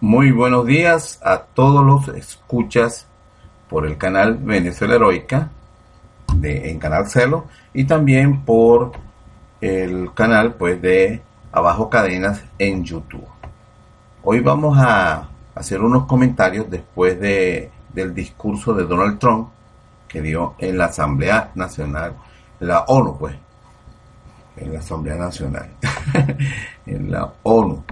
Muy buenos días a todos los escuchas por el canal Venezuela Heroica de, en Canal Celo y también por el canal pues de Abajo Cadenas en YouTube. Hoy vamos a hacer unos comentarios después de, del discurso de Donald Trump que dio en la Asamblea Nacional, la ONU pues, en la Asamblea Nacional, en la ONU.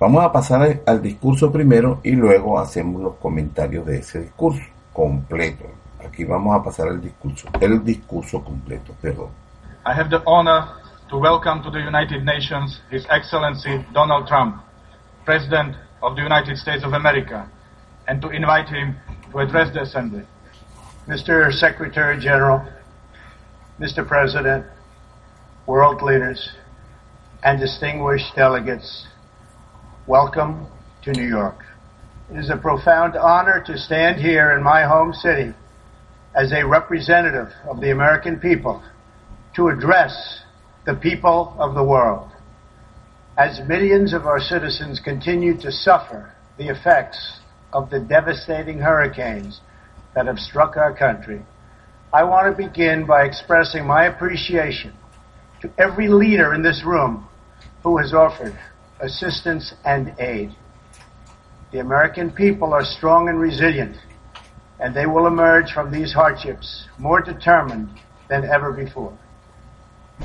Vamos a pasar al discurso primero y luego hacemos los comentarios de ese discurso completo. Aquí vamos a pasar al discurso, el discurso completo, perdón. I have the honor to welcome to the United Nations His Excellency Donald Trump, President of the United States of America, and to invite him to address the Assembly. Mr. Secretary General, Mr. President, world leaders, and distinguished delegates, welcome to New York. It is a profound honor to stand here in my home city as a representative of the American people to address the people of the world. As millions of our citizens continue to suffer the effects of the devastating hurricanes that have struck our country, I want to begin by expressing my appreciation to every leader in this room who has offered assistance and aid. The American people are strong and resilient, and they will emerge from these hardships more determined than ever before.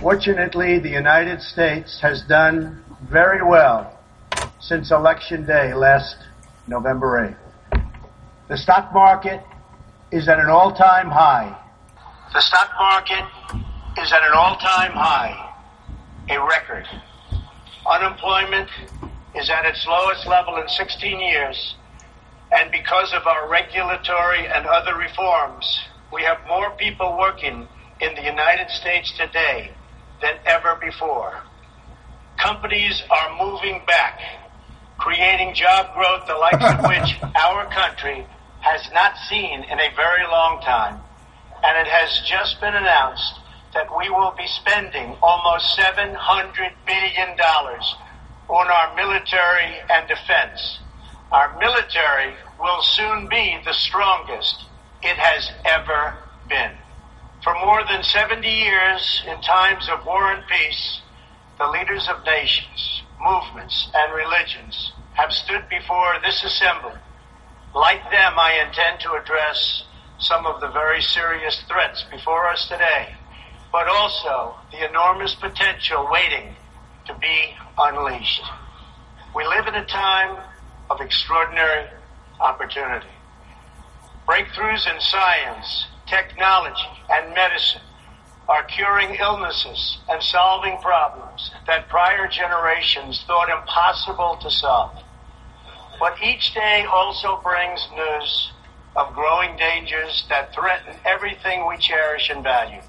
Fortunately, the United States has done very well since Election Day last November 8th. The stock market is at an all-time high. The stock market is at an all-time high, a record. Unemployment is at its lowest level in 16 years, and because of our regulatory and other reforms, we have more people working in the United States today than ever before. Companies are moving back, creating job growth the likes of which our country has not seen in a very long time. And it has just been announced that we will be spending almost $700 billion on our military and defense. Our military will soon be the strongest it has ever been. For more than 70 years, in times of war and peace, the leaders of nations, movements, and religions have stood before this assembly. Like them, I intend to address some of the very serious threats before us today, but also the enormous potential waiting to be unleashed. We live in a time of extraordinary opportunity. Breakthroughs in science, technology, and medicine are curing illnesses and solving problems that prior generations thought impossible to solve. But each day also brings news of growing dangers that threaten everything we cherish and value.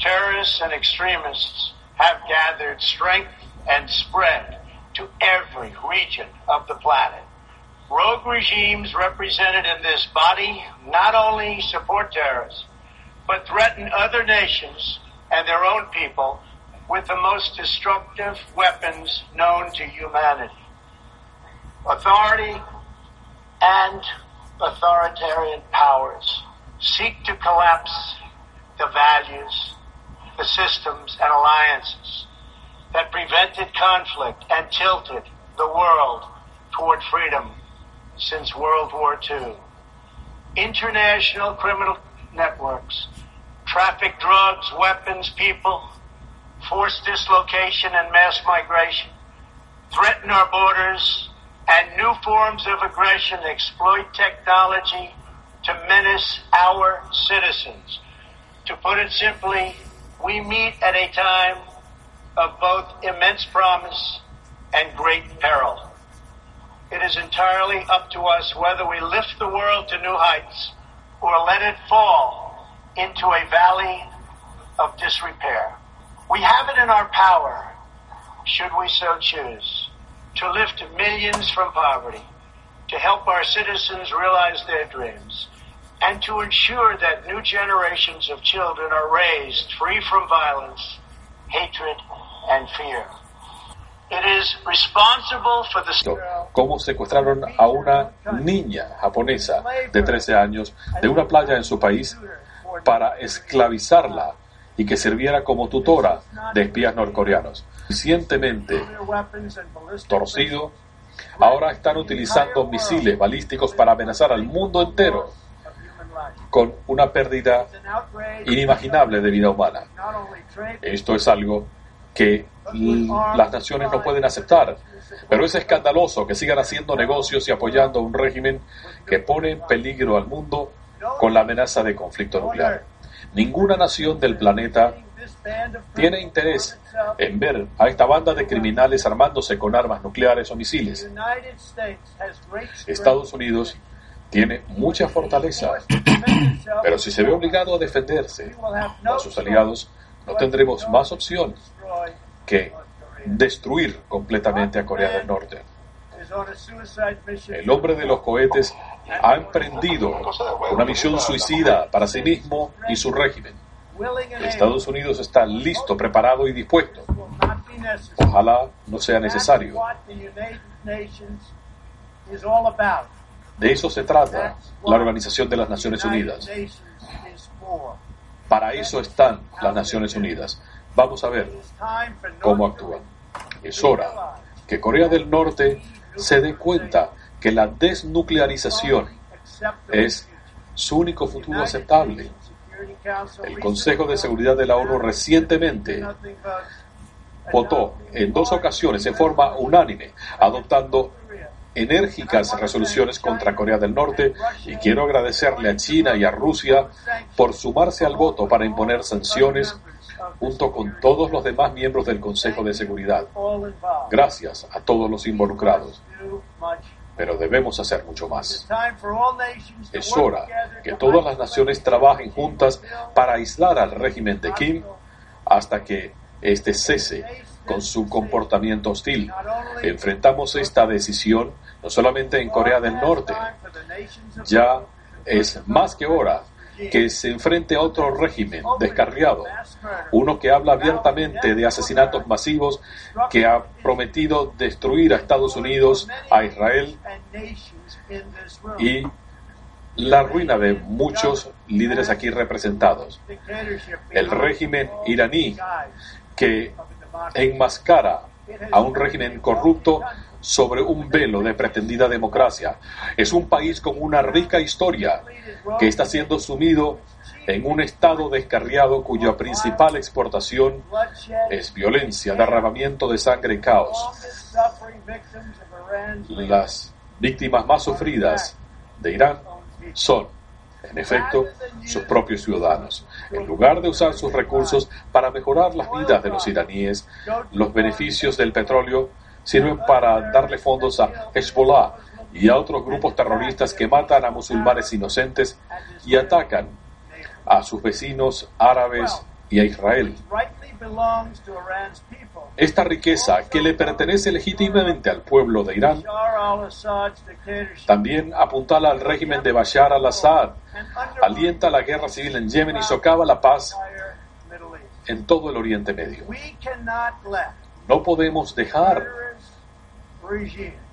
Terrorists and extremists have gathered strength and spread to every region of the planet. Rogue regimes represented in this body not only support terrorists, but threaten other nations and their own people with the most destructive weapons known to humanity. Authority and authoritarian powers seek to collapse the values, the systems, and alliances that prevented conflict and tilted the world toward freedom since World War II. International criminal networks traffic drugs, weapons, people, forced dislocation and mass migration, threaten our borders, and new forms of aggression exploit technology to menace our citizens. To put it simply, we meet at a time of both immense promise and great peril. It is entirely up to us whether we lift the world to new heights or let it fall into a valley of disrepair. We have it in our power, should we so choose, to lift millions from poverty, to help our citizens realize their dreams, and to ensure that new generations of children are raised free from violence, hatred, and fear. cómo secuestraron a una niña japonesa de 13 años de una playa en su país para esclavizarla y que sirviera como tutora de espías norcoreanos. Recientemente torcido, ahora están utilizando misiles balísticos para amenazar al mundo entero con una pérdida inimaginable de vida humana. Esto es algo que las naciones no pueden aceptar. Pero es escandaloso que sigan haciendo negocios y apoyando un régimen que pone en peligro al mundo con la amenaza de conflicto nuclear. Ninguna nación del planeta tiene interés en ver a esta banda de criminales armándose con armas nucleares o misiles. Estados Unidos tiene mucha fortaleza, pero si se ve obligado a defenderse a sus aliados, no tendremos más opción que destruir completamente a Corea del Norte. El hombre de los cohetes ha emprendido una misión suicida para sí mismo y su régimen. Estados Unidos está listo, preparado y dispuesto. Ojalá no sea necesario. De eso se trata la Organización de las Naciones Unidas. Para eso están las Naciones Unidas. Vamos a ver cómo actúan. Es hora que Corea del Norte se dé cuenta que la desnuclearización es su único futuro aceptable. El Consejo de Seguridad de la ONU recientemente votó en dos ocasiones en forma unánime, adoptando enérgicas resoluciones contra Corea del Norte y quiero agradecerle a China y a Rusia por sumarse al voto para imponer sanciones junto con todos los demás miembros del Consejo de Seguridad. Gracias a todos los involucrados. Pero debemos hacer mucho más. Es hora que todas las naciones trabajen juntas para aislar al régimen de Kim hasta que éste cese con su comportamiento hostil. Enfrentamos esta decisión no solamente en Corea del Norte, ya es más que hora que se enfrente a otro régimen descarriado, uno que habla abiertamente de asesinatos masivos, que ha prometido destruir a Estados Unidos, a Israel y la ruina de muchos líderes aquí representados. El régimen iraní que enmascara a un régimen corrupto sobre un velo de pretendida democracia. Es un país con una rica historia que está siendo sumido en un estado descarriado cuya principal exportación es violencia, derramamiento de sangre y caos. Las víctimas más sufridas de Irán son, en efecto, sus propios ciudadanos. En lugar de usar sus recursos para mejorar las vidas de los iraníes, los beneficios del petróleo sirven para darle fondos a Hezbollah y a otros grupos terroristas que matan a musulmanes inocentes y atacan a sus vecinos árabes y a Israel. Esta riqueza que le pertenece legítimamente al pueblo de Irán también apuntala al régimen de Bashar al-Assad, alienta la guerra civil en Yemen y socava la paz en todo el Oriente Medio. No podemos dejar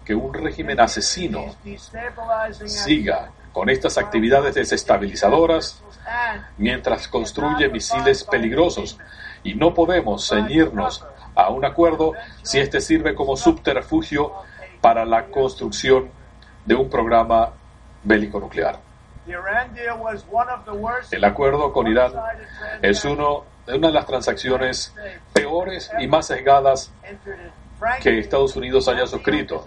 que un régimen asesino siga con estas actividades desestabilizadoras mientras construye misiles peligrosos y no podemos ceñirnos a un acuerdo si este sirve como subterfugio para la construcción de un programa bélico nuclear. El acuerdo con Irán es uno, una de las transacciones peores y más sesgadas que Estados Unidos haya suscrito.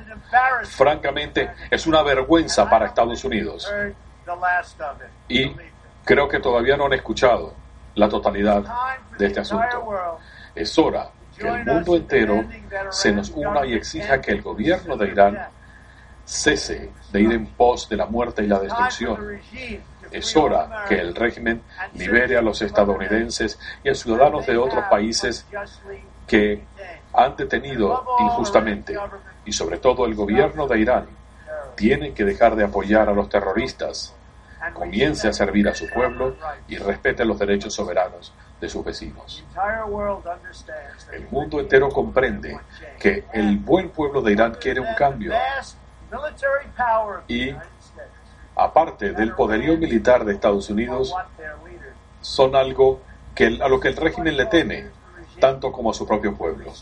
Francamente, es una vergüenza para Estados Unidos. Y creo que todavía no han escuchado la totalidad de este asunto. Es hora que el mundo entero se nos una y exija que el gobierno de Irán cese de ir en pos de la muerte y la destrucción. Es hora que el régimen libere a los estadounidenses y a ciudadanos de otros países que han detenido injustamente y sobre todo el gobierno de Irán tiene que dejar de apoyar a los terroristas, comience a servir a su pueblo y respete los derechos soberanos de sus vecinos. El mundo entero comprende que el buen pueblo de Irán quiere un cambio y, aparte del poderío militar de Estados Unidos, son algo que, a lo que el régimen le teme, tanto como a su propio pueblo.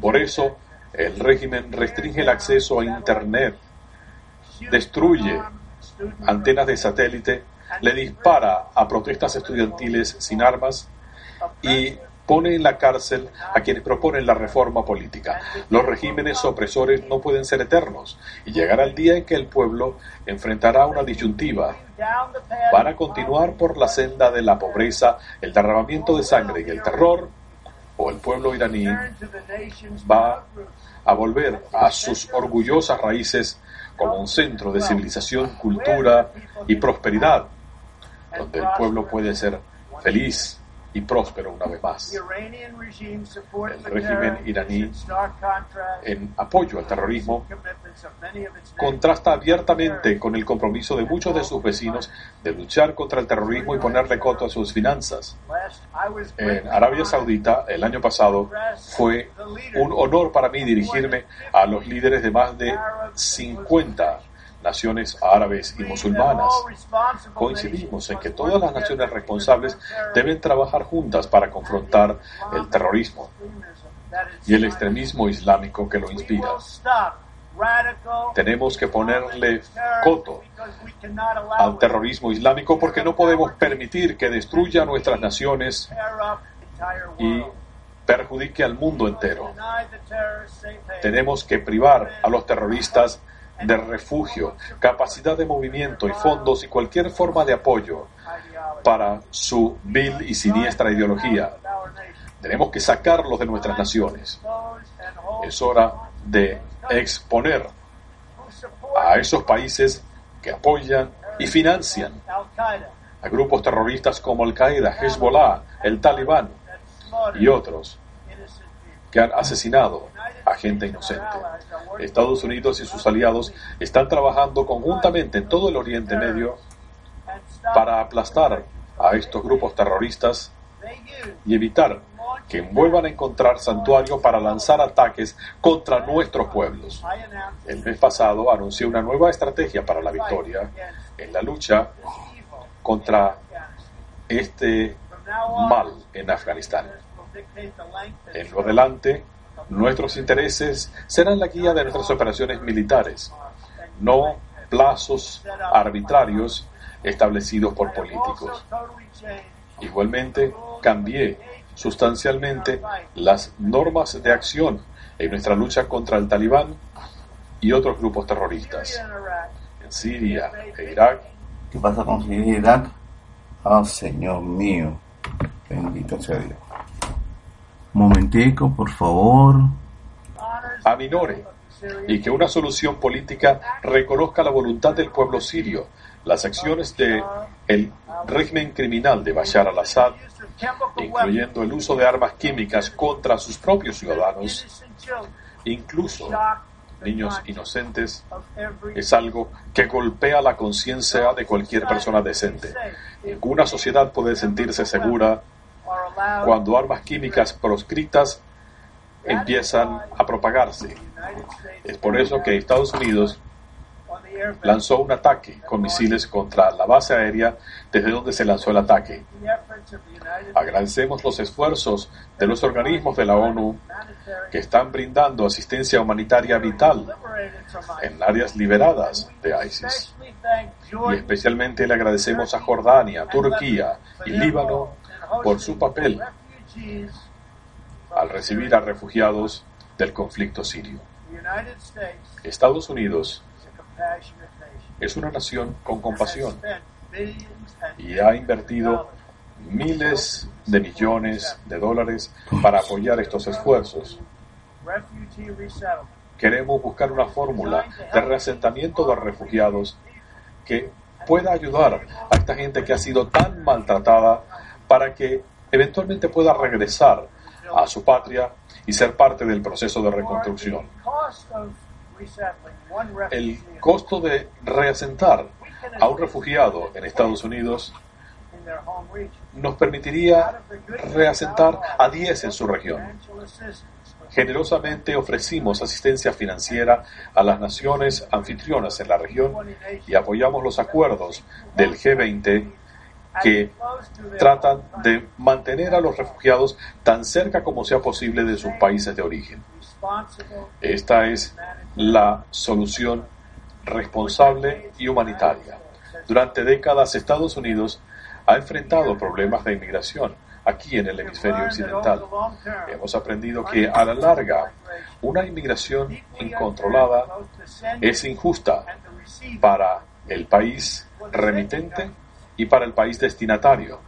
Por eso, el régimen restringe el acceso a Internet, destruye antenas de satélite, le dispara a protestas estudiantiles sin armas y pone en la cárcel a quienes proponen la reforma política. Los regímenes opresores no pueden ser eternos y llegará el día en que el pueblo enfrentará una disyuntiva. para continuar por la senda de la pobreza, el derramamiento de sangre y el terror? ¿O el pueblo iraní va a volver a sus orgullosas raíces como un centro de civilización, cultura y prosperidad, donde el pueblo puede ser feliz, y próspero una vez más. El régimen iraní, en apoyo al terrorismo, contrasta abiertamente con el compromiso de muchos de sus vecinos de luchar contra el terrorismo y ponerle coto a sus finanzas. En Arabia Saudita, el año pasado, fue un honor para mí dirigirme a los líderes de más de 50 naciones árabes y musulmanas. Coincidimos en que todas las naciones responsables deben trabajar juntas para confrontar el terrorismo y el extremismo islámico que lo inspira. Tenemos que ponerle coto al terrorismo islámico porque no podemos permitir que destruya nuestras naciones y perjudique al mundo entero. Tenemos que privar a los terroristas de refugio, capacidad de movimiento y fondos y cualquier forma de apoyo para su vil y siniestra ideología. Tenemos que sacarlos de nuestras naciones. Es hora de exponer a esos países que apoyan y financian a grupos terroristas como Al-Qaeda, Hezbollah, el Talibán y otros que han asesinado a gente inocente. Estados Unidos y sus aliados están trabajando conjuntamente en todo el Oriente Medio para aplastar a estos grupos terroristas y evitar que vuelvan a encontrar santuario para lanzar ataques contra nuestros pueblos. El mes pasado anunció una nueva estrategia para la victoria en la lucha contra este mal en Afganistán. En lo adelante, Nuestros intereses serán la guía de nuestras operaciones militares, no plazos arbitrarios establecidos por políticos. Igualmente, cambié sustancialmente las normas de acción en nuestra lucha contra el talibán y otros grupos terroristas. En Siria e Irak. ¿Qué pasa con Siria e Irak? Oh, Señor mío, bendito sea Dios. Momentico, por favor. Aminore y que una solución política reconozca la voluntad del pueblo sirio, las acciones del el régimen criminal de Bashar al-Assad, incluyendo el uso de armas químicas contra sus propios ciudadanos, incluso niños inocentes, es algo que golpea la conciencia de cualquier persona decente. Ninguna sociedad puede sentirse segura cuando armas químicas proscritas empiezan a propagarse. Es por eso que Estados Unidos lanzó un ataque con misiles contra la base aérea desde donde se lanzó el ataque. Agradecemos los esfuerzos de los organismos de la ONU que están brindando asistencia humanitaria vital en áreas liberadas de ISIS. Y especialmente le agradecemos a Jordania, Turquía y Líbano por su papel al recibir a refugiados del conflicto sirio. Estados Unidos es una nación con compasión y ha invertido miles de millones de dólares para apoyar estos esfuerzos. Queremos buscar una fórmula de reasentamiento de refugiados que pueda ayudar a esta gente que ha sido tan maltratada para que eventualmente pueda regresar a su patria y ser parte del proceso de reconstrucción. El costo de reasentar a un refugiado en Estados Unidos nos permitiría reasentar a 10 en su región. Generosamente ofrecimos asistencia financiera a las naciones anfitrionas en la región y apoyamos los acuerdos del G20 que tratan de mantener a los refugiados tan cerca como sea posible de sus países de origen. Esta es la solución responsable y humanitaria. Durante décadas Estados Unidos ha enfrentado problemas de inmigración aquí en el hemisferio occidental. Hemos aprendido que a la larga una inmigración incontrolada es injusta para el país remitente y para el país destinatario.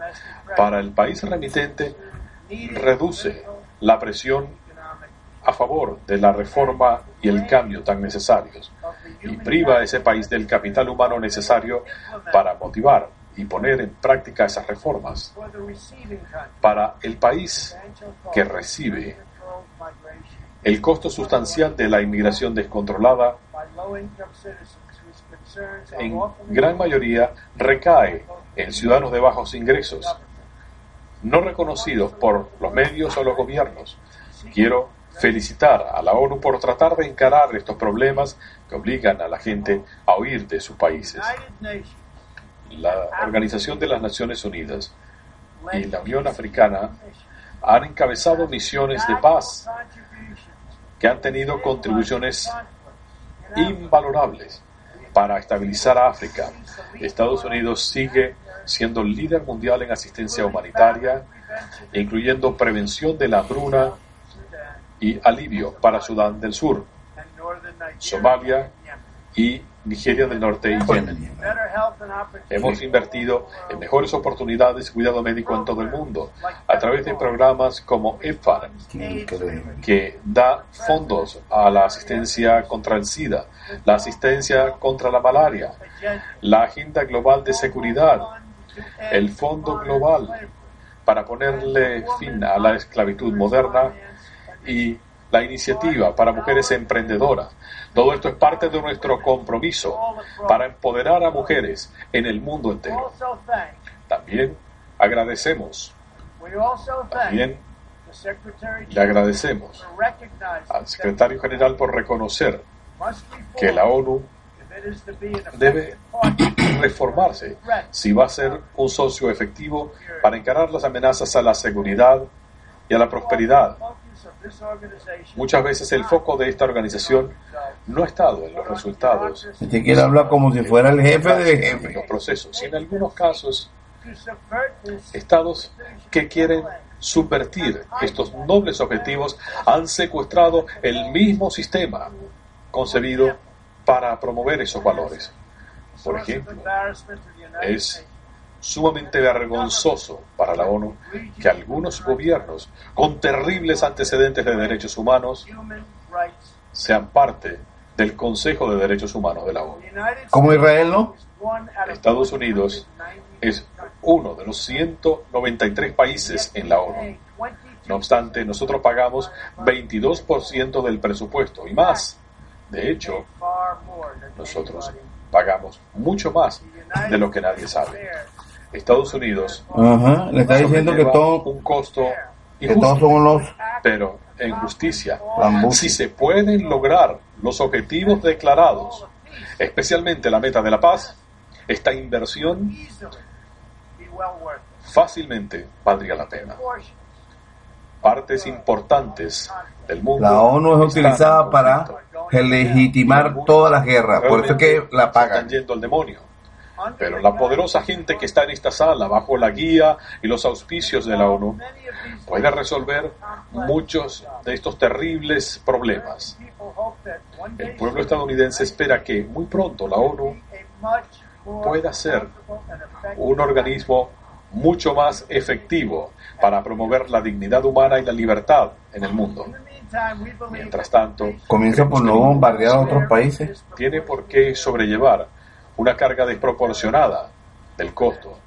Para el país remitente reduce la presión a favor de la reforma y el cambio tan necesarios y priva a ese país del capital humano necesario para motivar y poner en práctica esas reformas. Para el país que recibe el costo sustancial de la inmigración descontrolada en gran mayoría recae en ciudadanos de bajos ingresos, no reconocidos por los medios o los gobiernos. Quiero felicitar a la ONU por tratar de encarar estos problemas que obligan a la gente a huir de sus países. La Organización de las Naciones Unidas y la Unión Africana han encabezado misiones de paz que han tenido contribuciones invalorables para estabilizar África. Estados Unidos sigue siendo líder mundial en asistencia humanitaria, incluyendo prevención de la hambruna y alivio para Sudán del Sur, Somalia y Nigeria del Norte y Yemen. Hemos invertido en mejores oportunidades y cuidado médico en todo el mundo a través de programas como EFAR, que da fondos a la asistencia contra el SIDA, la asistencia contra la malaria, la Agenda Global de Seguridad, el Fondo Global para ponerle fin a la esclavitud moderna y la iniciativa para mujeres emprendedoras. Todo esto es parte de nuestro compromiso para empoderar a mujeres en el mundo entero. También agradecemos, también le agradecemos al secretario general por reconocer que la ONU debe reformarse si va a ser un socio efectivo para encarar las amenazas a la seguridad y a la prosperidad Muchas veces el foco de esta organización no ha estado en los resultados. Usted quiere hablar como si fuera el jefe de jefe. Los procesos. Y en algunos casos, estados que quieren subvertir estos nobles objetivos han secuestrado el mismo sistema concebido para promover esos valores. Por ejemplo, es sumamente vergonzoso para la ONU que algunos gobiernos con terribles antecedentes de derechos humanos sean parte del Consejo de Derechos Humanos de la ONU. Como Israel, ¿no? Estados Unidos es uno de los 193 países en la ONU. No obstante, nosotros pagamos 22% del presupuesto y más. De hecho, nosotros pagamos mucho más de lo que nadie sabe. Estados Unidos le está diciendo que todo un costo que todos son unos pero en justicia si se pueden lograr los objetivos declarados especialmente la meta de la paz esta inversión fácilmente valdría la pena. Partes importantes del mundo la ONU es utilizada para legitimar todas las guerras por eso es que la pagan. están yendo al demonio pero la poderosa gente que está en esta sala, bajo la guía y los auspicios de la ONU, puede resolver muchos de estos terribles problemas. El pueblo estadounidense espera que muy pronto la ONU pueda ser un organismo mucho más efectivo para promover la dignidad humana y la libertad en el mundo. Mientras tanto, comienza por no bombardear a otros países. Tiene por qué sobrellevar una carga desproporcionada del costo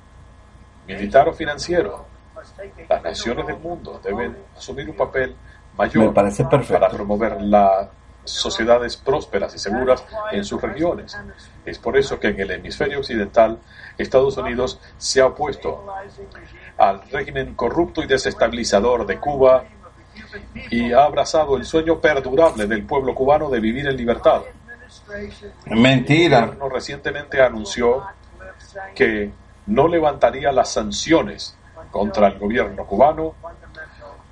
militar o financiero. Las naciones del mundo deben asumir un papel mayor para promover la sociedades prósperas y seguras en sus regiones. Es por eso que en el hemisferio occidental Estados Unidos se ha opuesto al régimen corrupto y desestabilizador de Cuba y ha abrazado el sueño perdurable del pueblo cubano de vivir en libertad. Mentira. El gobierno recientemente anunció que no levantaría las sanciones contra el gobierno cubano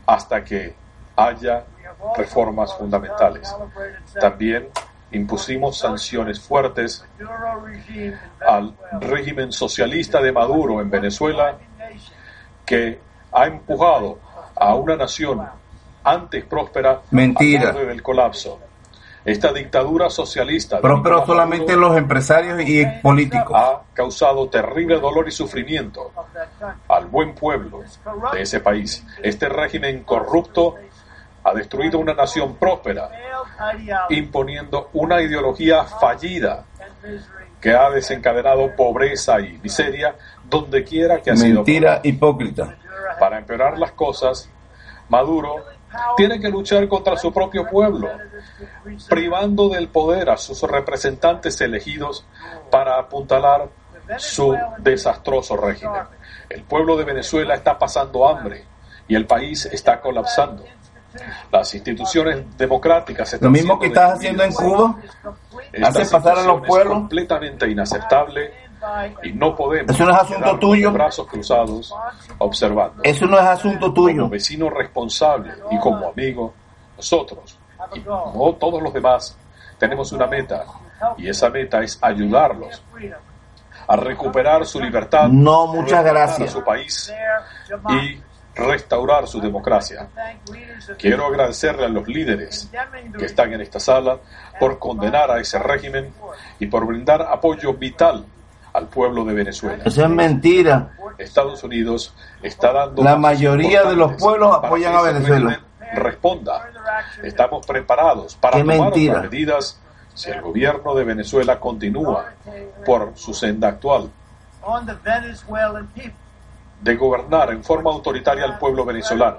hasta que haya reformas fundamentales. También impusimos sanciones fuertes al régimen socialista de Maduro en Venezuela que ha empujado a una nación antes próspera Mentira. al borde del colapso. Esta dictadura socialista Próspero solamente Maduro los empresarios y políticos. ha causado terrible dolor y sufrimiento al buen pueblo de ese país. Este régimen corrupto ha destruido una nación próspera, imponiendo una ideología fallida que ha desencadenado pobreza y miseria donde quiera que ha sido. Mentira hipócrita. Para empeorar las cosas, Maduro tiene que luchar contra su propio pueblo, privando del poder a sus representantes elegidos para apuntalar su desastroso régimen. El pueblo de Venezuela está pasando hambre y el país está colapsando. Las instituciones democráticas están Lo mismo que estás haciendo en. Cuba. Hace pasar a los pueblos. completamente inaceptable y no podemos Eso no es asunto tuyo. brazos cruzados observando. Eso no es asunto Como tuyo. vecino responsable y como amigo, nosotros y no todos los demás tenemos una meta y esa meta es ayudarlos a recuperar su libertad, No, muchas gracias. a su país y restaurar su democracia. Quiero agradecerle a los líderes que están en esta sala por condenar a ese régimen y por brindar apoyo vital al pueblo de Venezuela. Eso es mentira. Estados Unidos está dando La mayoría de los pueblos apoyan a Venezuela. Responda. Estamos preparados para Qué tomar mentira. otras medidas si el gobierno de Venezuela continúa por su senda actual de gobernar en forma autoritaria al pueblo venezolano.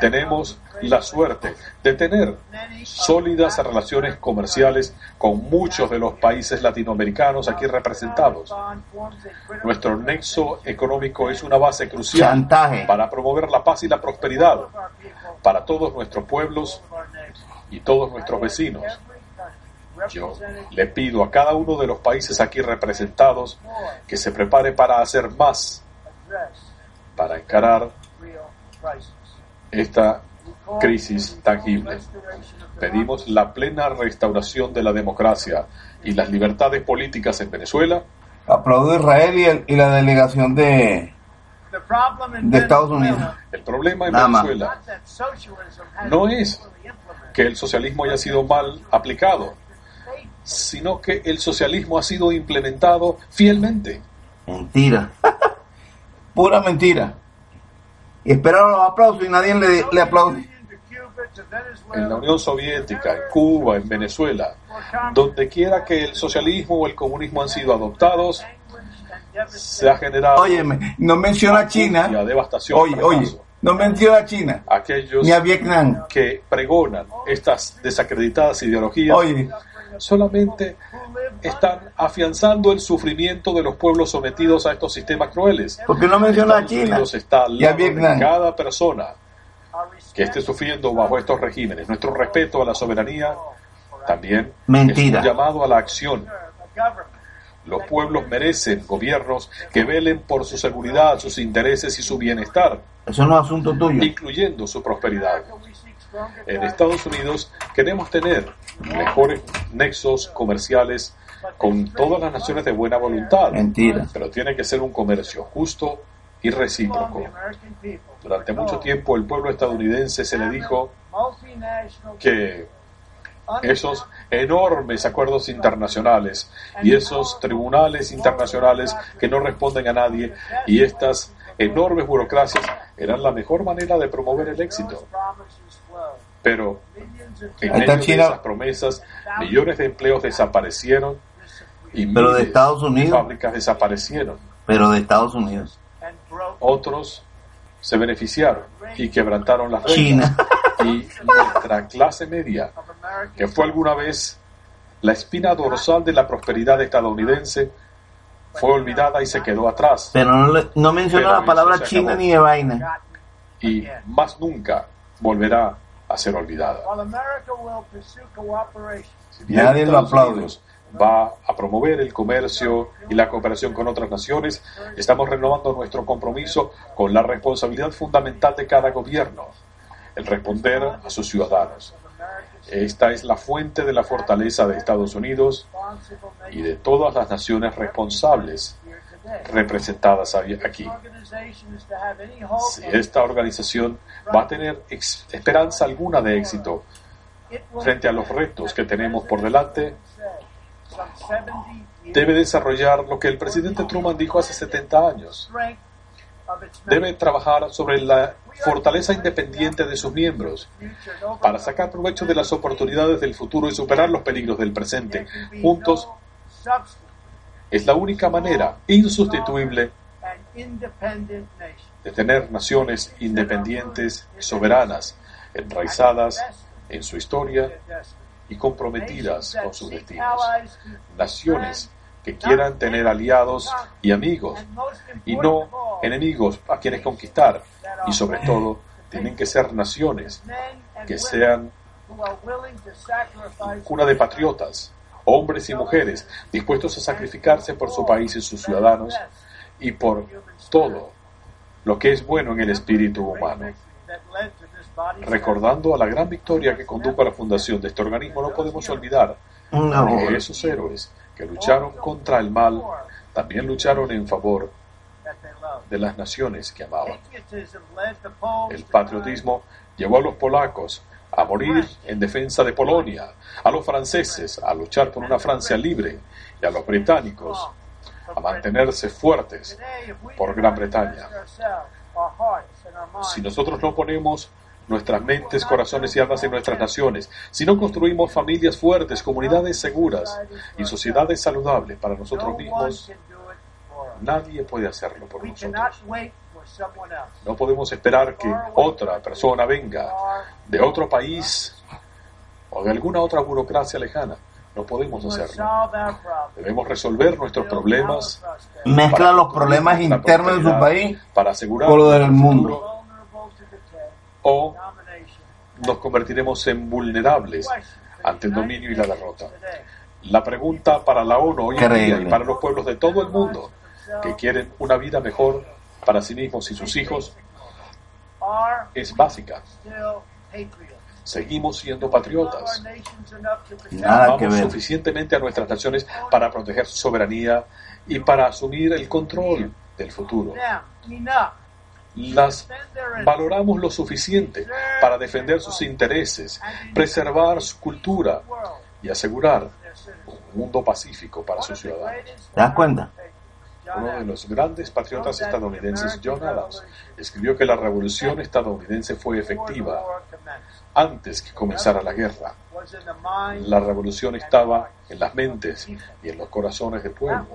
Tenemos la suerte de tener sólidas relaciones comerciales con muchos de los países latinoamericanos aquí representados. Nuestro nexo económico es una base crucial Chantaje. para promover la paz y la prosperidad para todos nuestros pueblos y todos nuestros vecinos. Yo le pido a cada uno de los países aquí representados que se prepare para hacer más, para encarar esta crisis tangible. Pedimos la plena restauración de la democracia y las libertades políticas en Venezuela Aplaudo a Israel y, el- y la delegación de, de Estados Unidos. El problema en Nada más. Venezuela no es que el socialismo haya sido mal aplicado, sino que el socialismo ha sido implementado fielmente. Mentira. Pura mentira. Y esperaron los aplausos y nadie le, le aplaude. En la Unión Soviética, en Cuba, en Venezuela, donde quiera que el socialismo o el comunismo han sido adoptados, se ha generado Óyeme, no menciona China. devastación. Oye, oye, no menciona China. Aquellos Ni a Vietnam. que pregonan estas desacreditadas ideologías Oye, solamente están afianzando el sufrimiento de los pueblos sometidos a estos sistemas crueles. ¿por qué no menciona a China? Unidos está al Y a Vietnam. cada persona que esté sufriendo bajo estos regímenes. Nuestro respeto a la soberanía también Mentira. es un llamado a la acción. Los pueblos merecen gobiernos que velen por su seguridad, sus intereses y su bienestar, Eso no es asunto tuyo. incluyendo su prosperidad. En Estados Unidos queremos tener mejores nexos comerciales con todas las naciones de buena voluntad, Mentira. pero tiene que ser un comercio justo y recíproco. Durante mucho tiempo el pueblo estadounidense se le dijo que esos enormes acuerdos internacionales y esos tribunales internacionales que no responden a nadie y estas enormes burocracias eran la mejor manera de promover el éxito. Pero en medio de esas promesas, millones de empleos desaparecieron y Pero de miles Estados Unidos. fábricas desaparecieron. Pero de Estados Unidos. Otros se beneficiaron y quebrantaron las reglas China. y Y nuestra clase media, que fue alguna vez la espina dorsal de la prosperidad estadounidense, fue olvidada y se quedó atrás. Pero no, no mencionó la palabra China ni de vaina. Y más nunca volverá a ser olvidada. Si Nadie lo aplaude. Va a promover el comercio y la cooperación con otras naciones. Estamos renovando nuestro compromiso con la responsabilidad fundamental de cada gobierno, el responder a sus ciudadanos. Esta es la fuente de la fortaleza de Estados Unidos y de todas las naciones responsables representadas aquí. Si esta organización va a tener esperanza alguna de éxito frente a los retos que tenemos por delante, debe desarrollar lo que el presidente Truman dijo hace 70 años. Debe trabajar sobre la fortaleza independiente de sus miembros para sacar provecho de las oportunidades del futuro y superar los peligros del presente. Juntos es la única manera insustituible de tener naciones independientes soberanas, enraizadas en su historia y comprometidas con sus destinos. Naciones que quieran tener aliados y amigos y no enemigos a quienes conquistar. Y sobre todo, tienen que ser naciones que sean cuna de patriotas, hombres y mujeres dispuestos a sacrificarse por su país y sus ciudadanos y por todo lo que es bueno en el espíritu humano. Recordando a la gran victoria que condujo a la fundación de este organismo, no podemos olvidar que esos héroes que lucharon contra el mal, también lucharon en favor de las naciones que amaban. El patriotismo llevó a los polacos a morir en defensa de Polonia, a los franceses a luchar por una Francia libre y a los británicos a mantenerse fuertes por Gran Bretaña. Si nosotros no ponemos nuestras mentes, corazones y almas en nuestras naciones, si no construimos familias fuertes, comunidades seguras y sociedades saludables para nosotros mismos, nadie puede hacerlo por nosotros. No podemos esperar que otra persona venga de otro país o de alguna otra burocracia lejana. No podemos hacerlo. Debemos resolver nuestros problemas. Mezcla los problemas internos de su país para asegurar con lo del mundo o nos convertiremos en vulnerables ante el dominio y la derrota. La pregunta para la ONU hoy en día y para los pueblos de todo el mundo que quieren una vida mejor para sí mismos y sus hijos es básica. Seguimos siendo patriotas. Nada que ver. suficientemente a nuestras naciones para proteger su soberanía y para asumir el control del futuro las valoramos lo suficiente para defender sus intereses, preservar su cultura y asegurar un mundo pacífico para sus ciudadanos. ¿Te das cuenta? Uno de los grandes patriotas estadounidenses, John Adams, escribió que la revolución estadounidense fue efectiva antes que comenzara la guerra. La revolución estaba en las mentes y en los corazones del pueblo.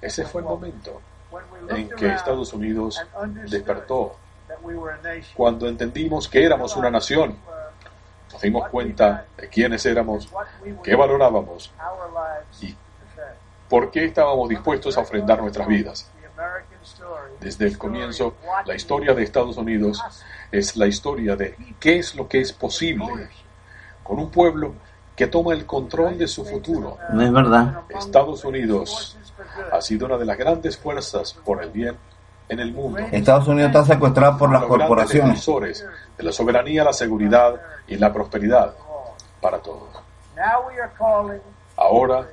Ese fue el momento en que Estados Unidos despertó. Cuando entendimos que éramos una nación, nos dimos cuenta de quiénes éramos, qué valorábamos y por qué estábamos dispuestos a ofrendar nuestras vidas. Desde el comienzo, la historia de Estados Unidos es la historia de qué es lo que es posible con un pueblo que toma el control de su futuro. No es verdad. Estados Unidos ha sido una de las grandes fuerzas por el bien en el mundo. Estados Unidos está secuestrado por las corporaciones. de la soberanía, la seguridad y la prosperidad para todos. Ahora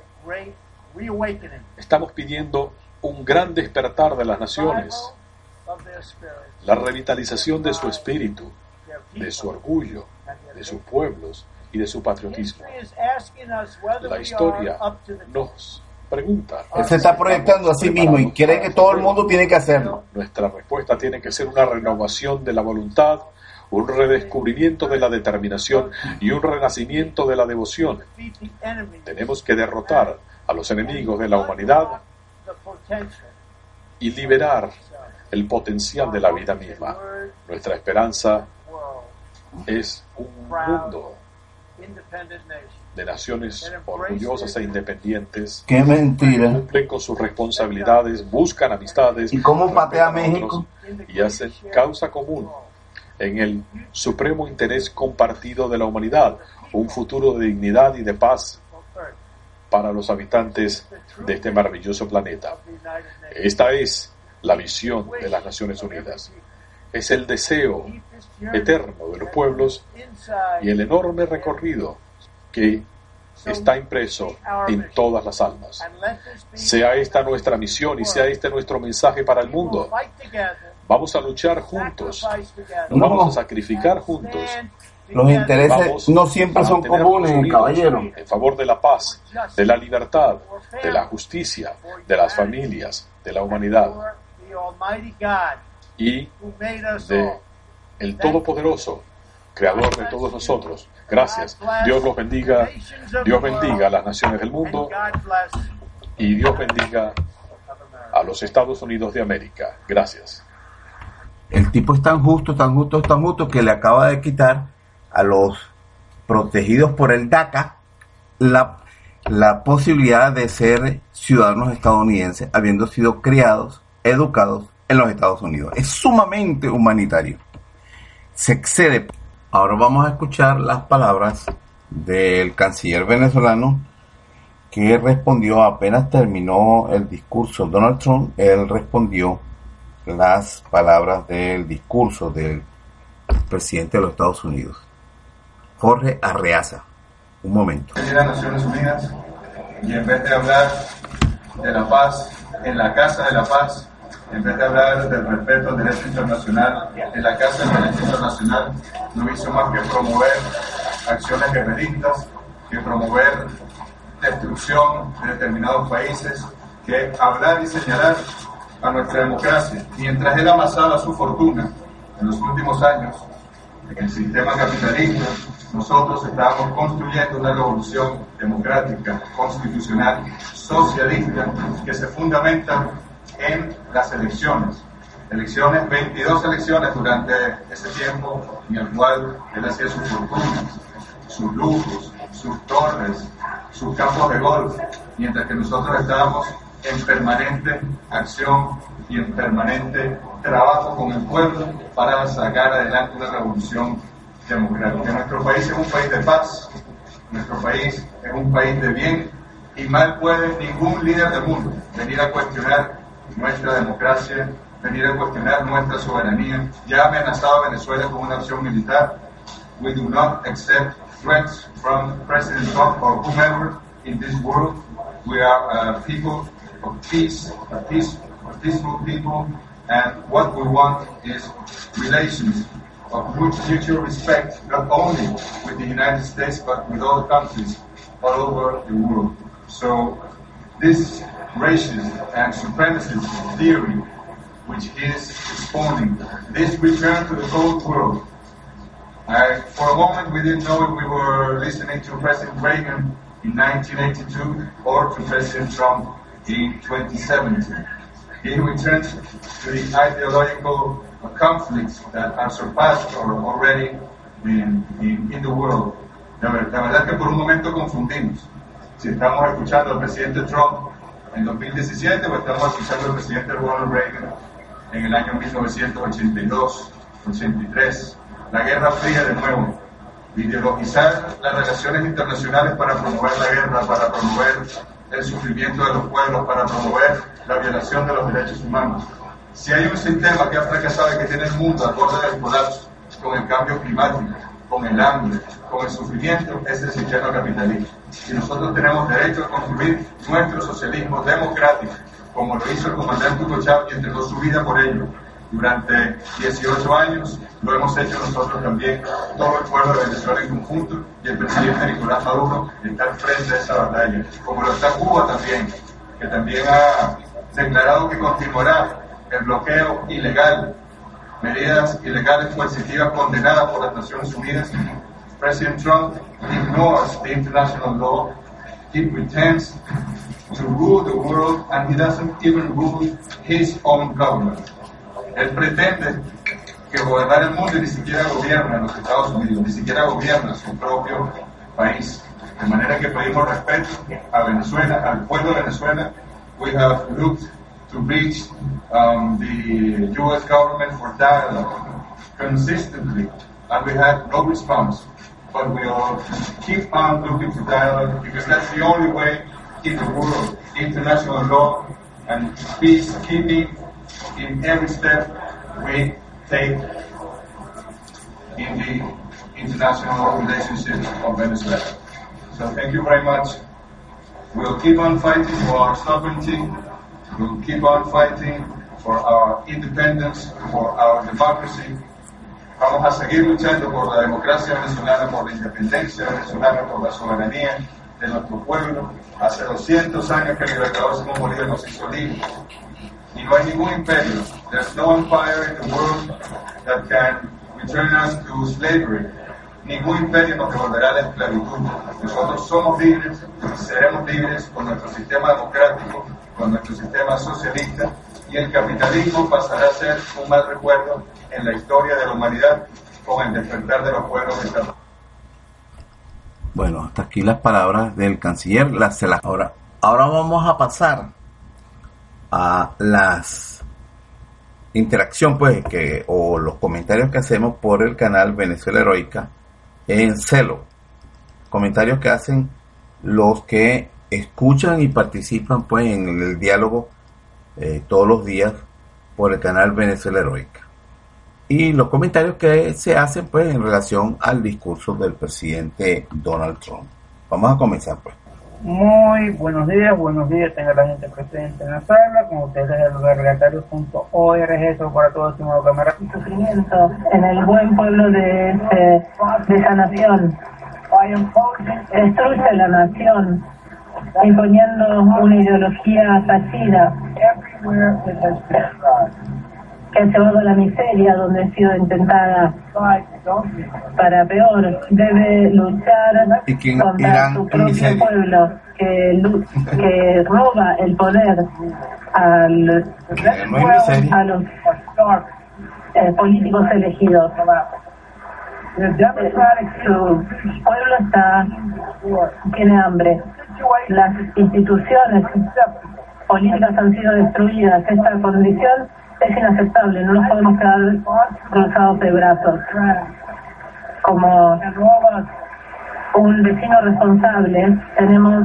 estamos pidiendo un gran despertar de las naciones, la revitalización de su espíritu, de su orgullo, de sus pueblos y de su patriotismo. La historia nos pregunta. Él se está proyectando a sí mismo y cree que todo el mundo tiene que hacerlo. Nuestra respuesta tiene que ser una renovación de la voluntad, un redescubrimiento de la determinación y un renacimiento de la devoción. Tenemos que derrotar a los enemigos de la humanidad y liberar el potencial de la vida misma. Nuestra esperanza es un mundo de naciones orgullosas e independientes Qué mentira. cumplen con sus responsabilidades, buscan amistades ¿Y cómo patea a México? otros y hacen causa común en el supremo interés compartido de la humanidad, un futuro de dignidad y de paz para los habitantes de este maravilloso planeta. Esta es la visión de las Naciones Unidas. Es el deseo eterno de los pueblos y el enorme recorrido que está impreso en todas las almas. Sea esta nuestra misión y sea este nuestro mensaje para el mundo. Vamos a luchar juntos, nos vamos a sacrificar juntos. Los intereses Vamos no siempre son comunes, caballero. En favor de la paz, de la libertad, de la justicia, de las familias, de la humanidad y de el Todopoderoso, Creador de todos nosotros. Gracias. Dios los bendiga. Dios bendiga a las naciones del mundo y Dios bendiga a los Estados Unidos de América. Gracias. El tipo es tan justo, tan justo, tan justo que le acaba de quitar a los protegidos por el DACA la, la posibilidad de ser ciudadanos estadounidenses, habiendo sido criados, educados en los Estados Unidos. Es sumamente humanitario. Se excede. Ahora vamos a escuchar las palabras del canciller venezolano que respondió apenas terminó el discurso Donald Trump, él respondió las palabras del discurso del presidente de los Estados Unidos. Jorge Arreaza. Un momento. venir a Naciones Unidas y en vez de hablar de la paz en la Casa de la Paz, en vez de hablar del respeto al derecho internacional en la Casa del Derecho Internacional, no hizo más que promover acciones guerreristas, que promover destrucción de determinados países, que hablar y señalar a nuestra democracia. Mientras él amasaba su fortuna en los últimos años, en el sistema capitalista, nosotros estábamos construyendo una revolución democrática, constitucional, socialista, que se fundamenta en las elecciones. Elecciones, 22 elecciones durante ese tiempo en el cual él hacía sus fortunas, sus lujos, sus torres, sus campos de golf, mientras que nosotros estábamos en permanente acción y en permanente trabajo con el pueblo para sacar adelante una revolución democrática. Nuestro país es un país de paz, nuestro país es un país de bien y mal puede ningún líder del mundo venir a cuestionar nuestra democracia, venir a cuestionar nuestra soberanía. Ya amenazado a Venezuela con una acción militar. We do not accept threats from President Trump or whomever in this world. We are uh, people of peace, a peace, a peaceful people, and what we want is relations of mutual respect, not only with the United States, but with all countries all over the world. So this racist and supremacist theory, which is expounding, this return to the Cold War, I, for a moment, we didn't know if we were listening to President Reagan in 1982 or to President Trump in 2017. He returned to the ideological conflicts that are surpassed or already in, in, in the world. La verdad es que por un momento confundimos si estamos escuchando al presidente Trump en 2017 o estamos escuchando al presidente Ronald Reagan en el año 1982, 83. La Guerra Fría de nuevo. Ideologizar las relaciones internacionales para promover la guerra, para promover el sufrimiento de los pueblos, para promover la violación de los derechos humanos. Si hay un sistema que ha fracasado y que tiene el mundo al borde del colapso, con el cambio climático, con el hambre, con el sufrimiento, es el sistema capitalista. Y nosotros tenemos derecho a construir nuestro socialismo democrático, como lo hizo el comandante Hugo Chávez y entregó su vida por ello. Durante 18 años lo hemos hecho nosotros también, todo el pueblo de Venezuela en conjunto, y el presidente Nicolás Maduro está al frente de esa batalla, como lo está Cuba también, que también ha declarado que continuará el bloqueo ilegal, medidas ilegales coercitivas condenadas por las Naciones Unidas. President Trump ignores the international law. He pretends to rule the world and he doesn't even rule his own government. Él pretende que gobernar el mundo ni siquiera gobierna los Estados Unidos, ni siquiera gobierna su propio país. De manera que pedimos respeto a Venezuela, al pueblo de Venezuela. We have looked to reach um, the U.S. government for dialogue consistently, and we had no response. But we'll keep on looking for dialogue because that's the only way in the world, international law and peacekeeping in every step we take in the international relationship of Venezuela. So thank you very much. We'll keep on fighting for our sovereignty. We'll keep on fighting for our independence, for our democracy. Vamos a seguir luchando por la democracia venezolana, por la independencia venezolana, por la soberanía de nuestro pueblo. Hace 200 años que el libertador Simón Bolívar nos hizo libres. Y no hay ningún imperio. There's no empire in the world that can return us to slavery ningún imperio nos devolverá la esclavitud. Nosotros somos libres y seremos libres con nuestro sistema democrático, con nuestro sistema socialista, y el capitalismo pasará a ser un mal recuerdo en la historia de la humanidad con el despertar de los pueblos de esta Bueno, hasta aquí las palabras del canciller. Las, ahora, ahora vamos a pasar a las interacción pues que o los comentarios que hacemos por el canal Venezuela Heroica en celo. Comentarios que hacen los que escuchan y participan pues en el diálogo eh, todos los días por el canal Venezuela Heroica. Y los comentarios que se hacen pues en relación al discurso del presidente Donald Trump. Vamos a comenzar pues. Muy buenos días, buenos días, tenga la gente presente en la sala, con ustedes el vergatario.org, eso para todo estimado cámara. Sufrimiento en el buen pueblo de, de, esa nación. Destruye la nación, imponiendo una ideología fallida que ha llevado a la miseria donde ha sido intentada para peor. Debe luchar contra su propio pueblo que, que roba el poder al, a los eh, políticos elegidos. Su pueblo está, tiene hambre. Las instituciones políticas han sido destruidas. Esta condición es inaceptable, no nos podemos quedar cruzados de brazos. Como un vecino responsable, tenemos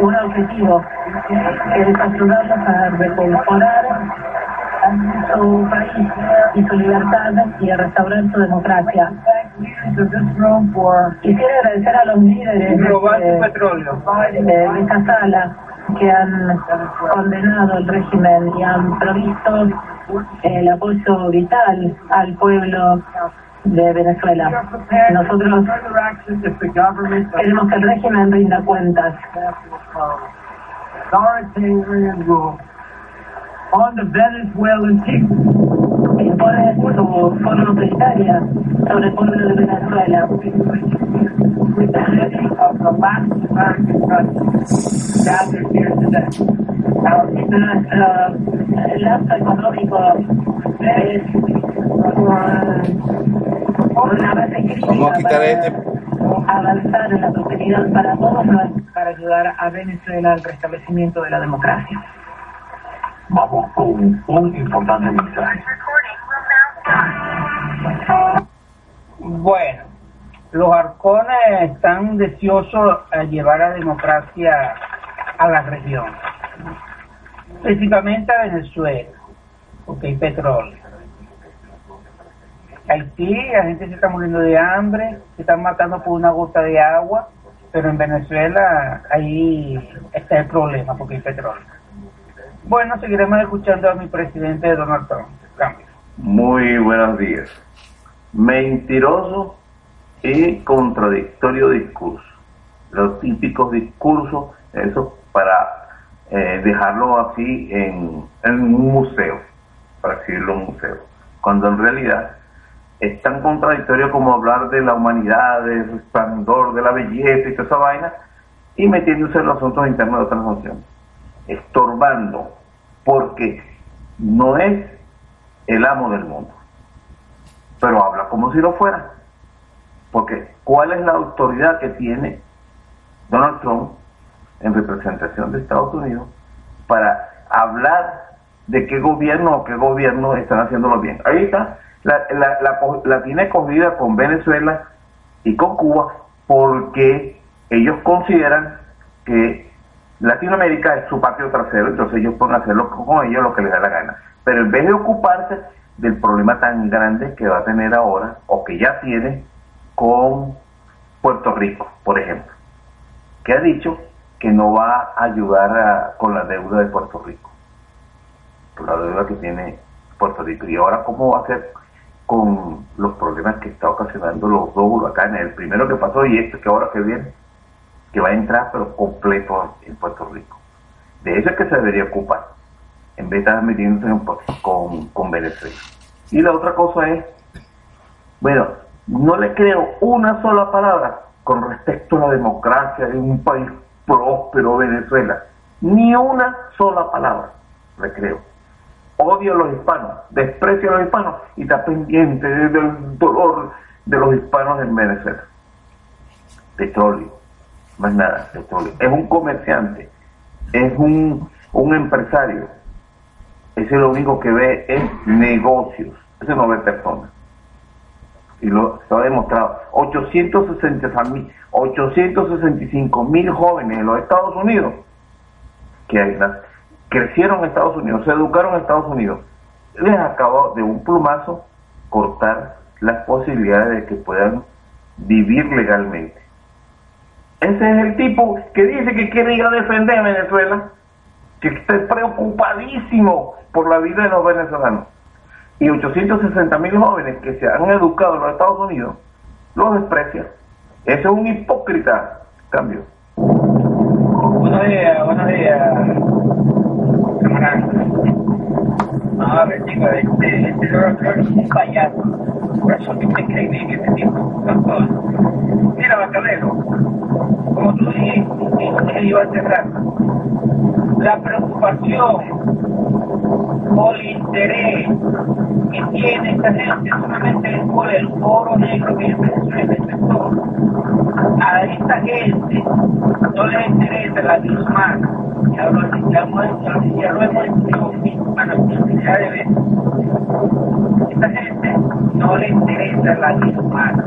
un objetivo, que es ayudarlos a reconfortar su país y su libertad y a restaurar su democracia. Quisiera agradecer a los líderes de, de esta sala que han condenado el régimen y han provisto el apoyo vital al pueblo de Venezuela. Nosotros queremos que el régimen rinda cuentas. Impone su forma autoritaria sobre el pueblo de Venezuela. Nuestro lazo económico es una base para este. avanzar en la prosperidad para todos para ayudar a Venezuela al restablecimiento de la democracia. Vamos con un importante mensaje. Bueno, los arcones están deseosos a llevar a democracia a la región, principalmente a Venezuela, porque hay petróleo. Haití, la gente se está muriendo de hambre, se están matando por una gota de agua, pero en Venezuela ahí está el problema, porque hay petróleo. Bueno, seguiremos escuchando a mi presidente Donald Trump. Cambio. Muy buenos días. Mentiroso y contradictorio discurso. Los típicos discursos, eso para eh, dejarlo así en, en un museo, para en un museo. Cuando en realidad es tan contradictorio como hablar de la humanidad, del esplendor, de la belleza y toda esa vaina, y metiéndose en los asuntos internos de otras naciones, estorbando, porque no es el amo del mundo pero habla como si lo fuera. Porque ¿cuál es la autoridad que tiene Donald Trump en representación de Estados Unidos para hablar de qué gobierno o qué gobierno están haciéndolo bien? Ahí está, la, la, la, la tiene cogida con Venezuela y con Cuba porque ellos consideran que Latinoamérica es su patio trasero, entonces ellos pueden hacerlo con ellos lo que les da la gana. Pero en vez de ocuparse del problema tan grande que va a tener ahora, o que ya tiene, con Puerto Rico, por ejemplo, que ha dicho que no va a ayudar con la deuda de Puerto Rico, por la deuda que tiene Puerto Rico. Y ahora, ¿cómo va a hacer con los problemas que está ocasionando los dos huracanes? El primero que pasó y este que ahora que viene que va a entrar pero completo en Puerto Rico. De eso es que se debería ocupar, en vez de estar metiéndose con, con Venezuela. Y la otra cosa es, bueno, no le creo una sola palabra con respecto a la democracia en un país próspero, Venezuela. Ni una sola palabra le creo. Odio a los hispanos, desprecio a los hispanos y está pendiente del dolor de los hispanos en Venezuela. Petróleo, más nada, Es un comerciante, es un, un empresario. Ese lo único que ve es negocios, ese no ve personas. Y lo, se ha demostrado. 865 mil jóvenes en los Estados Unidos que crecieron en Estados Unidos, se educaron en Estados Unidos, les acabó de un plumazo cortar las posibilidades de que puedan vivir legalmente. Ese es el tipo que dice que quiere ir a defender a Venezuela, que está preocupadísimo por la vida de los venezolanos. Y 860 mil jóvenes que se han educado en los Estados Unidos los desprecia. Ese es un hipócrita. Cambio. Buenos días, buenos días, Ver, chico, este, este es un payaso. Por eso que te creí que este tipo, Mira, Bacalero, como tú dijiste, que iba a cerrar, la preocupación o el interés que tiene esta gente solamente es por el oro negro que en el sector. A esta gente no les interesa la vida humana. Ya lo, ya, ya lo hemos dicho para la Esta gente no le interesa la vida humana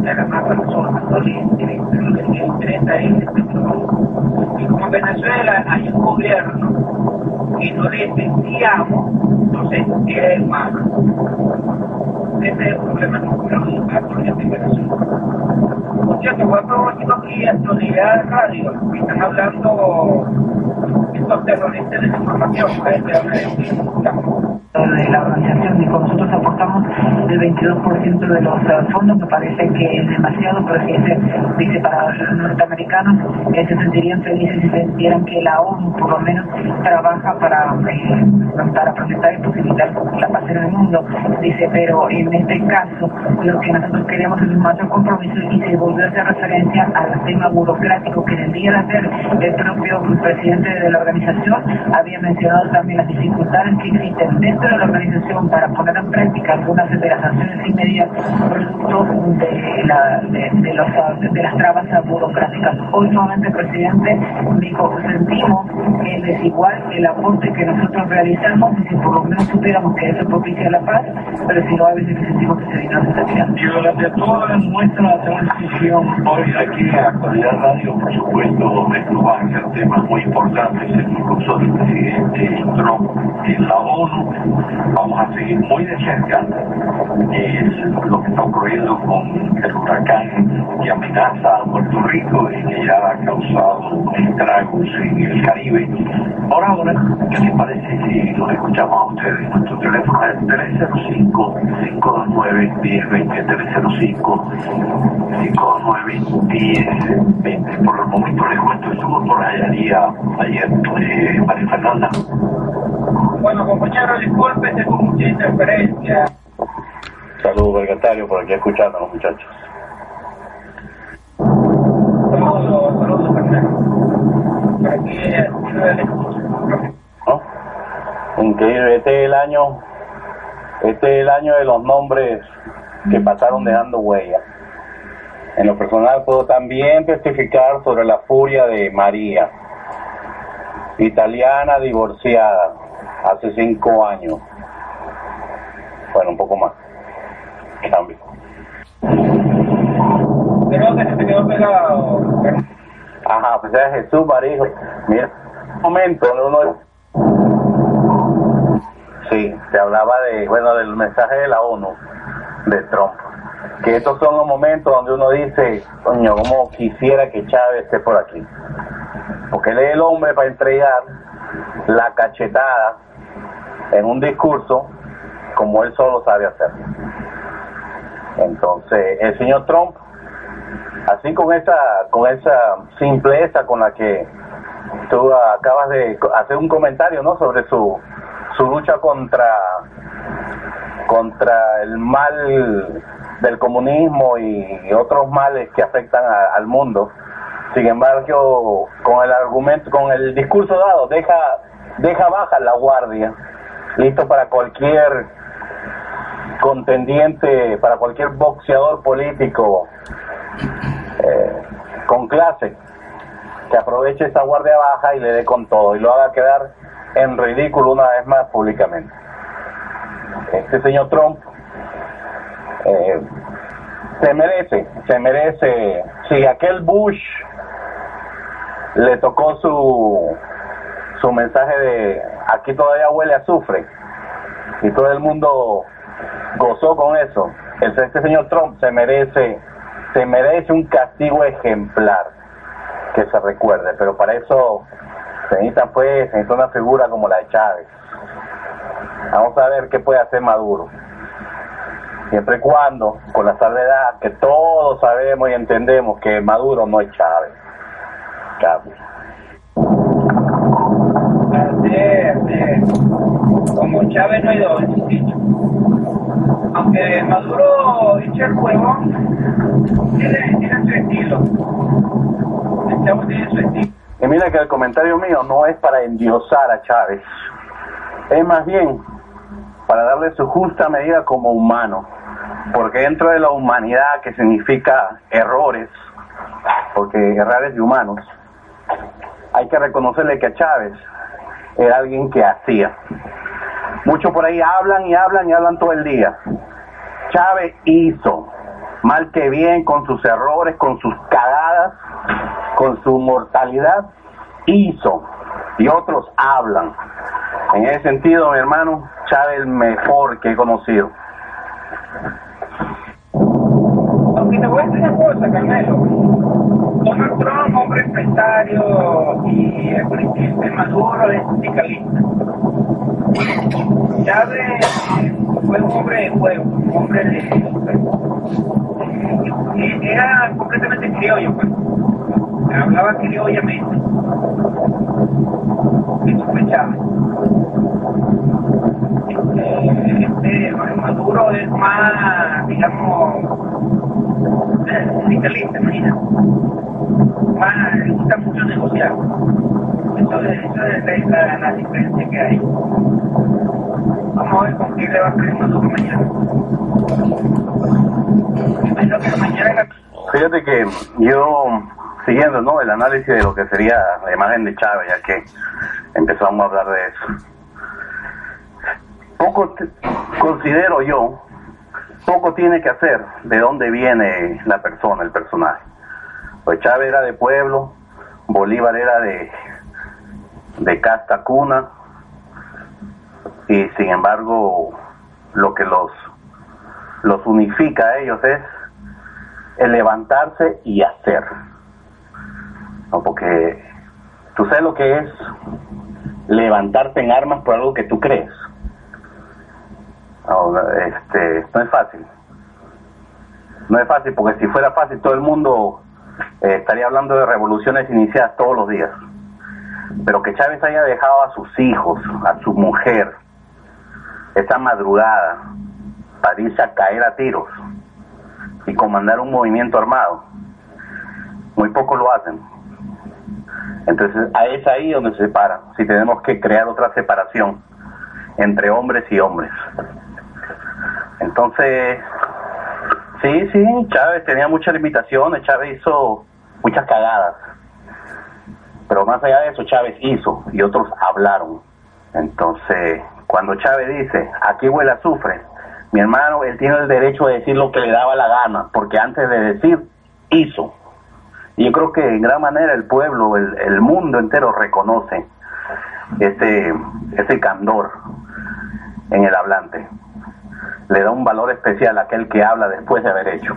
de las más personas, no le interesa, lo que le interesa es el petróleo. Y como en Venezuela hay un gobierno y no le enviamos, entonces es el malo. Ese es el problema que ocurre en Venezuela. Por cierto, fue propósito aquí en Actualidad Radio, están hablando terroristas de información, de la organización y con el 22% de los fondos, me parece que es demasiado, pero si dice para los norteamericanos eh, se sentirían felices si sintieran que la ONU por lo menos trabaja para, eh, para protestar y posibilitar la paz en el mundo. Dice, pero en este caso lo que nosotros queremos es un mayor compromiso y se volvió a hacer referencia al tema burocrático que debía de hacer el propio presidente de la organización, había mencionado también las dificultades que existen dentro de la organización para poner en práctica algunas de acciones inmediatas producto de, la, de, los, de las trabas burocráticas. Hoy nuevamente presidente dijo, sentimos que es desigual el aporte que nosotros realizamos y si por lo menos supiéramos que eso propicia la paz, pero si no a veces sentimos que se está tirando. Y durante toda nuestra transición hoy aquí en Actualidad Radio, por supuesto, esto va a ser temas muy importantes, el discurso del presidente Trump en la ONU, vamos a seguir muy de cerca lo que está ocurriendo con el huracán que amenaza a Puerto Rico y que ya ha causado estragos en el Caribe. Por ahora, ¿qué les parece si los escuchamos a ustedes? Nuestro teléfono es 305-529-1020, 305-529-1020. Por el momento les cuento, estuvo por allá ayer eh, María Fernanda. Bueno, compañero, disculpe, tengo mucha interferencia. Saludos, Vergatario, por aquí escuchando a los muchachos. Saludos, saludos, Por aquí, ¿No? Increíble, este es el año Este es el año de los nombres que pasaron dejando huella. En lo personal puedo también testificar sobre la furia de María, italiana divorciada hace cinco años. Bueno, un poco más. Cambio. Creo que se te quedó pegado. Ajá, pues es Jesús María. Mira, un momento uno Sí, se hablaba de, bueno, del mensaje de la ONU, de Trump. Que estos son los momentos donde uno dice, coño, como quisiera que Chávez esté por aquí. Porque él es el hombre para entregar la cachetada en un discurso como él solo sabe hacer. Entonces, el señor Trump, así con esa, con esa simpleza con la que tú acabas de hacer un comentario, ¿no? Sobre su su lucha contra contra el mal del comunismo y otros males que afectan al mundo. Sin embargo, con el argumento, con el discurso dado, deja deja baja la guardia, listo para cualquier contendiente, para cualquier boxeador político eh, con clase que aproveche esa guardia baja y le dé con todo y lo haga quedar en ridículo una vez más públicamente. Este señor Trump eh, se merece, se merece, si aquel Bush le tocó su, su mensaje de aquí todavía huele a azufre y todo el mundo gozó con eso, este señor Trump se merece, se merece un castigo ejemplar que se recuerde, pero para eso se necesita pues, se necesita una figura como la de Chávez. Vamos a ver qué puede hacer Maduro. Siempre y cuando, con la salvedad que todos sabemos y entendemos que Maduro no es Chávez. Chávez. Como Chávez no hay dos, Aunque Maduro eche el juego, tiene, tiene su estilo. El tiene su estilo. Y mira que el comentario mío no es para endiosar a Chávez, es más bien para darle su justa medida como humano, porque dentro de la humanidad que significa errores, porque errores de humanos, hay que reconocerle que a Chávez era alguien que hacía. Muchos por ahí hablan y hablan y hablan todo el día. Chávez hizo, mal que bien, con sus errores, con sus cagadas, con su mortalidad, hizo y otros hablan. En ese sentido, mi hermano, Chávez el mejor que he conocido. Aunque te voy a decir una Carmelo. Donald Trump, hombre empresario y el presidente Maduro es sindicalista. Chávez fue un hombre de juego, un hombre de... Era completamente criollo, pues hablaba criollamente y sospechaba. Este, este Maduro es más, digamos, sindicalista, imagínate. Más, le gusta mucho negociar. Eso, eso es la, la diferencia que hay. Vamos a ver con qué le va a hacer Maduro mañana. Fíjate que yo siguiendo ¿no? el análisis de lo que sería la imagen de Chávez, ya que empezamos a hablar de eso. Poco considero yo, poco tiene que hacer de dónde viene la persona, el personaje. Pues Chávez era de pueblo, Bolívar era de, de casta cuna, y sin embargo lo que los, los unifica a ellos es el levantarse y hacer ¿no? Porque tú sabes lo que es levantarte en armas por algo que tú crees. No, este, no es fácil. No es fácil porque si fuera fácil todo el mundo eh, estaría hablando de revoluciones iniciadas todos los días. Pero que Chávez haya dejado a sus hijos, a su mujer, esa madrugada para irse a caer a tiros y comandar un movimiento armado, muy poco lo hacen. Entonces, es ahí donde se separa, si tenemos que crear otra separación entre hombres y hombres. Entonces, sí, sí, Chávez tenía muchas limitaciones, Chávez hizo muchas cagadas. Pero más allá de eso, Chávez hizo y otros hablaron. Entonces, cuando Chávez dice, aquí huele azufre, mi hermano, él tiene el derecho de decir lo que le daba la gana, porque antes de decir, hizo. Y yo creo que en gran manera el pueblo, el, el mundo entero reconoce ese, ese candor en el hablante. Le da un valor especial a aquel que habla después de haber hecho.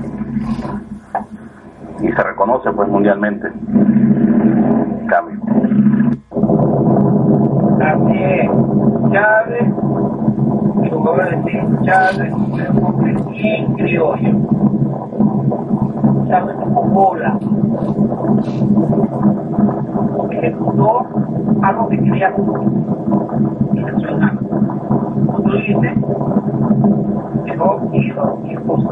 Y se reconoce pues mundialmente. Cambio. Así es. Chávez, a decir, Chávez es un hombre bien criollo. Chávez como bola. Ejecutó algo que quería y eso es algo. Como dejó hijo y esposa.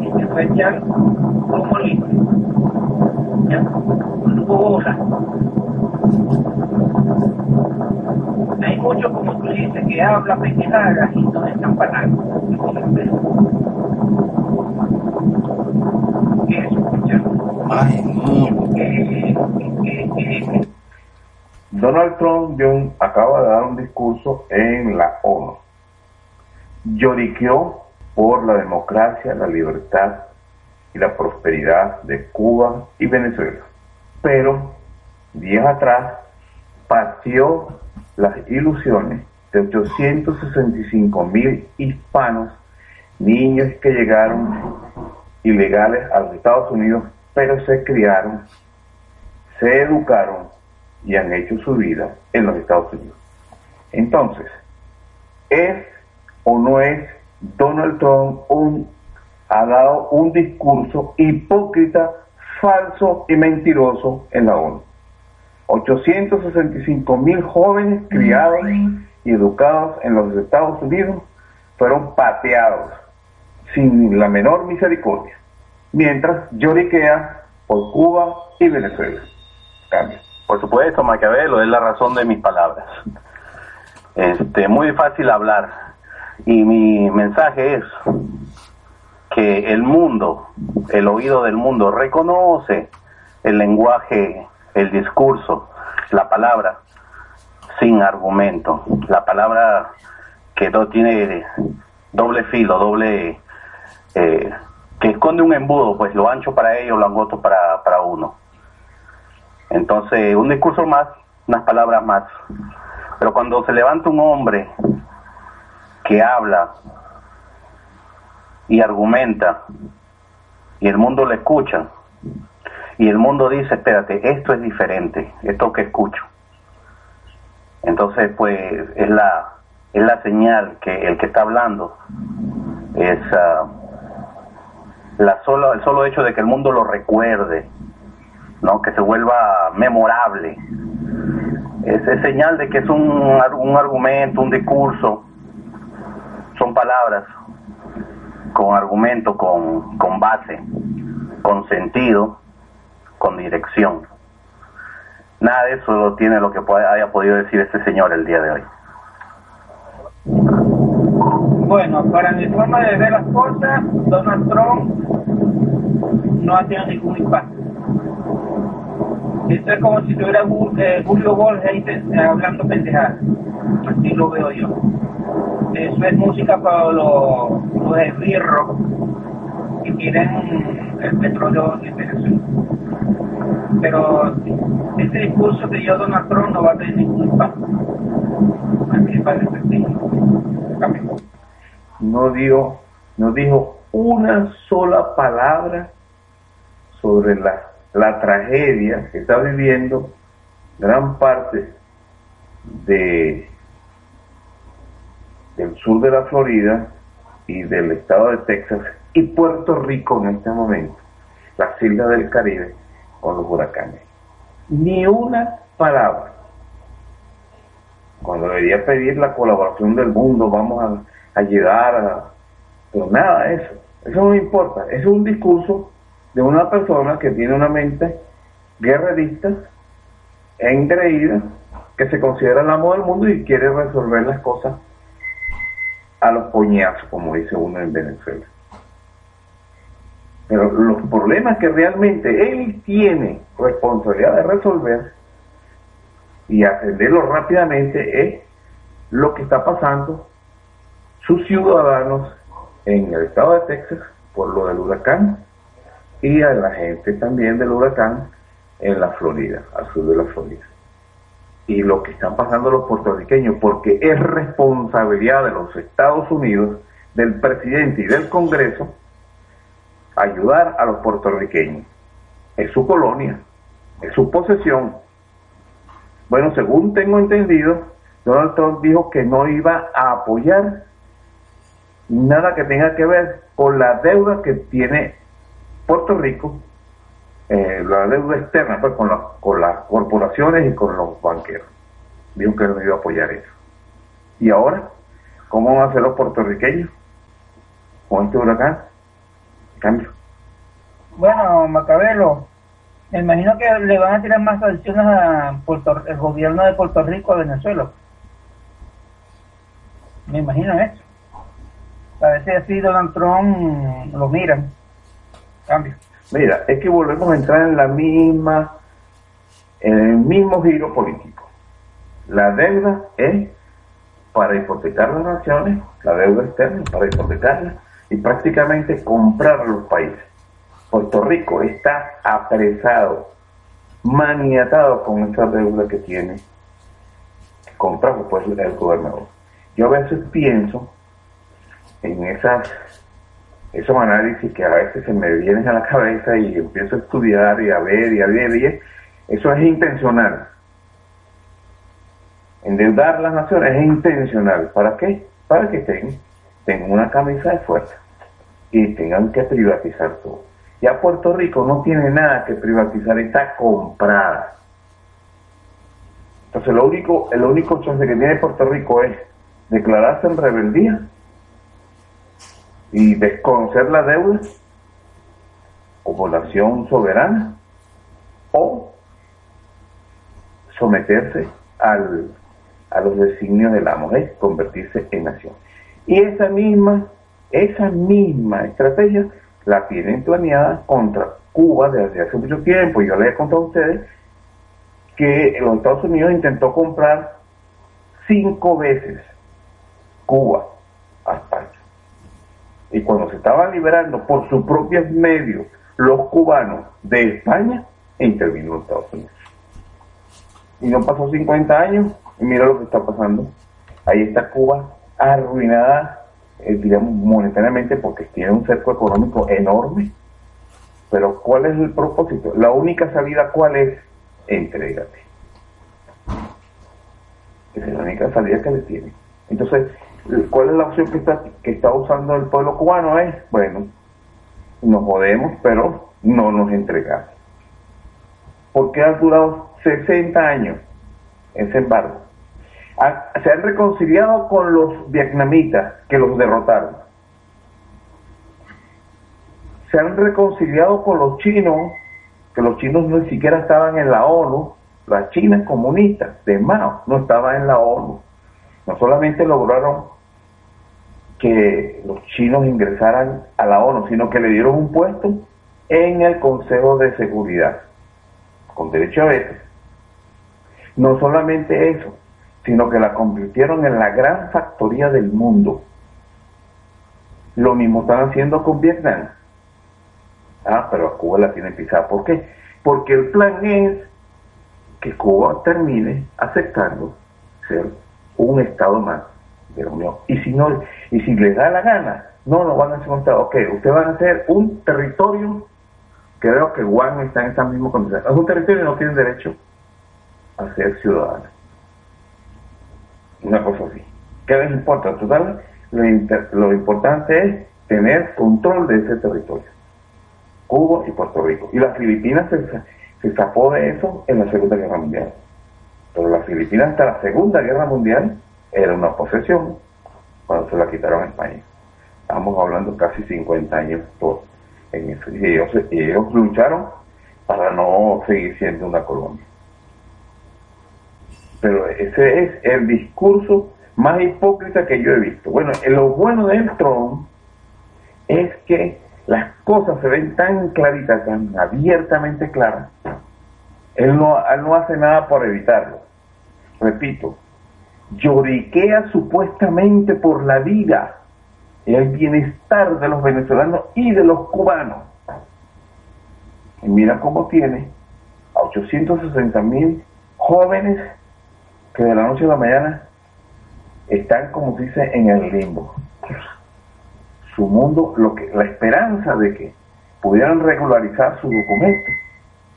Y se fue a echar como libre. Ya, no tuvo bola. Hay muchos, como tú dices, que hablan pendejadas y no están para nada. Donald Trump John, acaba de dar un discurso en la ONU. Lloriqueó por la democracia, la libertad y la prosperidad de Cuba y Venezuela. Pero días atrás paseó las ilusiones de 865 mil hispanos, niños que llegaron ilegales a los Estados Unidos, pero se criaron, se educaron y han hecho su vida en los Estados Unidos. Entonces, ¿es o no es Donald Trump un, ha dado un discurso hipócrita, falso y mentiroso en la ONU? 865 mil jóvenes criados y educados en los Estados Unidos fueron pateados sin la menor misericordia, mientras lloriquea por Cuba y Venezuela. Cambio. Por supuesto, Maquiavelo, es la razón de mis palabras. Este, muy fácil hablar. Y mi mensaje es que el mundo, el oído del mundo, reconoce el lenguaje, el discurso, la palabra sin argumento, la palabra que no tiene doble filo, doble, eh, que esconde un embudo, pues lo ancho para ellos, lo angosto para, para uno. Entonces, un discurso más, unas palabras más. Pero cuando se levanta un hombre que habla y argumenta y el mundo le escucha y el mundo dice, espérate, esto es diferente, esto que escucho. Entonces, pues es la es la señal que el que está hablando es uh, la solo, el solo hecho de que el mundo lo recuerde, ¿no? que se vuelva memorable. Es, es señal de que es un, un argumento, un discurso, son palabras con argumento, con, base, con sentido, con dirección. Nada de eso tiene lo que haya podido decir este señor el día de hoy. Bueno, para mi forma de ver las cosas, Donald Trump no ha tenido ningún impacto. Esto es como si tuviera eh, Julio Borges hablando pendejadas. Así lo veo yo. Eso es música para los, los esbirros que quieren el petróleo de Venezuela. Pero este discurso que dio Donald Trump no va a tener ningún impacto. No dio, no dijo una sola palabra sobre la, la tragedia que está viviendo gran parte de del sur de la Florida y del estado de Texas y Puerto Rico en este momento, las islas del Caribe con los huracanes. Ni una palabra. Cuando debería pedir la colaboración del mundo, vamos a, ayudar a... Pero nada, eso. Eso no importa. Es un discurso de una persona que tiene una mente guerrerista, engreída, que se considera el amo del mundo y quiere resolver las cosas a los coñazos, como dice uno en Venezuela. Pero los problemas que realmente él tiene responsabilidad de resolver y atenderlo rápidamente es lo que está pasando sus ciudadanos en el estado de Texas por lo del huracán y a la gente también del huracán en la Florida, al sur de la Florida. Y lo que están pasando los puertorriqueños, porque es responsabilidad de los Estados Unidos, del presidente y del Congreso, ayudar a los puertorriqueños. Es su colonia, es su posesión. Bueno, según tengo entendido, Donald Trump dijo que no iba a apoyar nada que tenga que ver con la deuda que tiene Puerto Rico, eh, la deuda externa pues, con, con las corporaciones y con los banqueros. Dijo que no iba a apoyar eso. ¿Y ahora? ¿Cómo van a hacer los puertorriqueños con este huracán? Cambio. Bueno, Macabelo, me imagino que le van a tirar más sanciones al gobierno de Puerto Rico a Venezuela. Me imagino eso. A si así Donald Trump lo miran. Cambio. Mira, es que volvemos a entrar en la misma, en el mismo giro político. La deuda es para hipotecar las naciones, la deuda externa para hipotecarla y prácticamente comprar los países. Puerto Rico está apresado, maniatado con esa deuda que tiene, comprado pues el gobernador. Yo a veces pienso en esas esos análisis que a veces se me vienen a la cabeza y empiezo a estudiar y a ver y a ver y eso es intencional. Endeudar las naciones es intencional. ¿Para qué? Para que tengan, tengan una camisa de fuerza y tengan que privatizar todo. Ya Puerto Rico no tiene nada que privatizar, está comprada. Entonces lo único, el único chance que tiene Puerto Rico es declararse en rebeldía y desconocer la deuda como nación soberana o someterse al, a los designios del amo, es convertirse en nación. Y esa misma, esa misma estrategia la tienen planeada contra Cuba desde hace mucho tiempo. Yo les he contado a ustedes que los Estados Unidos intentó comprar cinco veces Cuba a España. Y cuando se estaban liberando por sus propios medios los cubanos de España, intervino Estados Unidos. Y no pasó 50 años y mira lo que está pasando. Ahí está Cuba arruinada, eh, digamos, monetariamente porque tiene un cerco económico enorme. Pero ¿cuál es el propósito? La única salida, ¿cuál es? Entrégate. Esa es la única salida que le tiene. Entonces, ¿Cuál es la opción que está, que está usando el pueblo cubano? Es, bueno, nos jodemos, pero no nos entregamos. Porque ha durado 60 años ese embargo. se han reconciliado con los vietnamitas que los derrotaron. Se han reconciliado con los chinos, que los chinos no siquiera estaban en la ONU, las chinas comunistas de Mao no estaban en la ONU. No solamente lograron que los chinos ingresaran a la ONU, sino que le dieron un puesto en el Consejo de Seguridad, con derecho a veto. No solamente eso, sino que la convirtieron en la gran factoría del mundo. Lo mismo están haciendo con Vietnam. Ah, pero Cuba la tienen pisada. ¿Por qué? Porque el plan es que Cuba termine aceptando ser un Estado más y si no, y si les da la gana, no lo van a hacer Ok, ustedes van a hacer un territorio, veo que Juan está en esa misma condición. Es un territorio y no tienen derecho a ser ciudadanos. Una cosa así. ¿Qué les importa? Total, lo, importante es tener control de ese territorio. Cuba y Puerto Rico. Y las Filipinas se, se escapó de eso en la Segunda Guerra Mundial. Pero las Filipinas hasta la Segunda Guerra Mundial era una posesión cuando se la quitaron a España. Estamos hablando casi 50 años por, en eso. Y ellos, lucharon para no seguir siendo una colonia. Pero ese es el discurso más hipócrita que yo he visto. Bueno, lo bueno del Trump es que las cosas se ven tan claritas, tan abiertamente claras. Él no, él no hace nada por evitarlo. Repito, lloriquea supuestamente por la vida y el bienestar de los venezolanos y de los cubanos. Y mira cómo tiene a 860 mil jóvenes que de la noche a la mañana están, como se dice, en el limbo. Su mundo, lo que, la esperanza de que pudieran regularizar su documento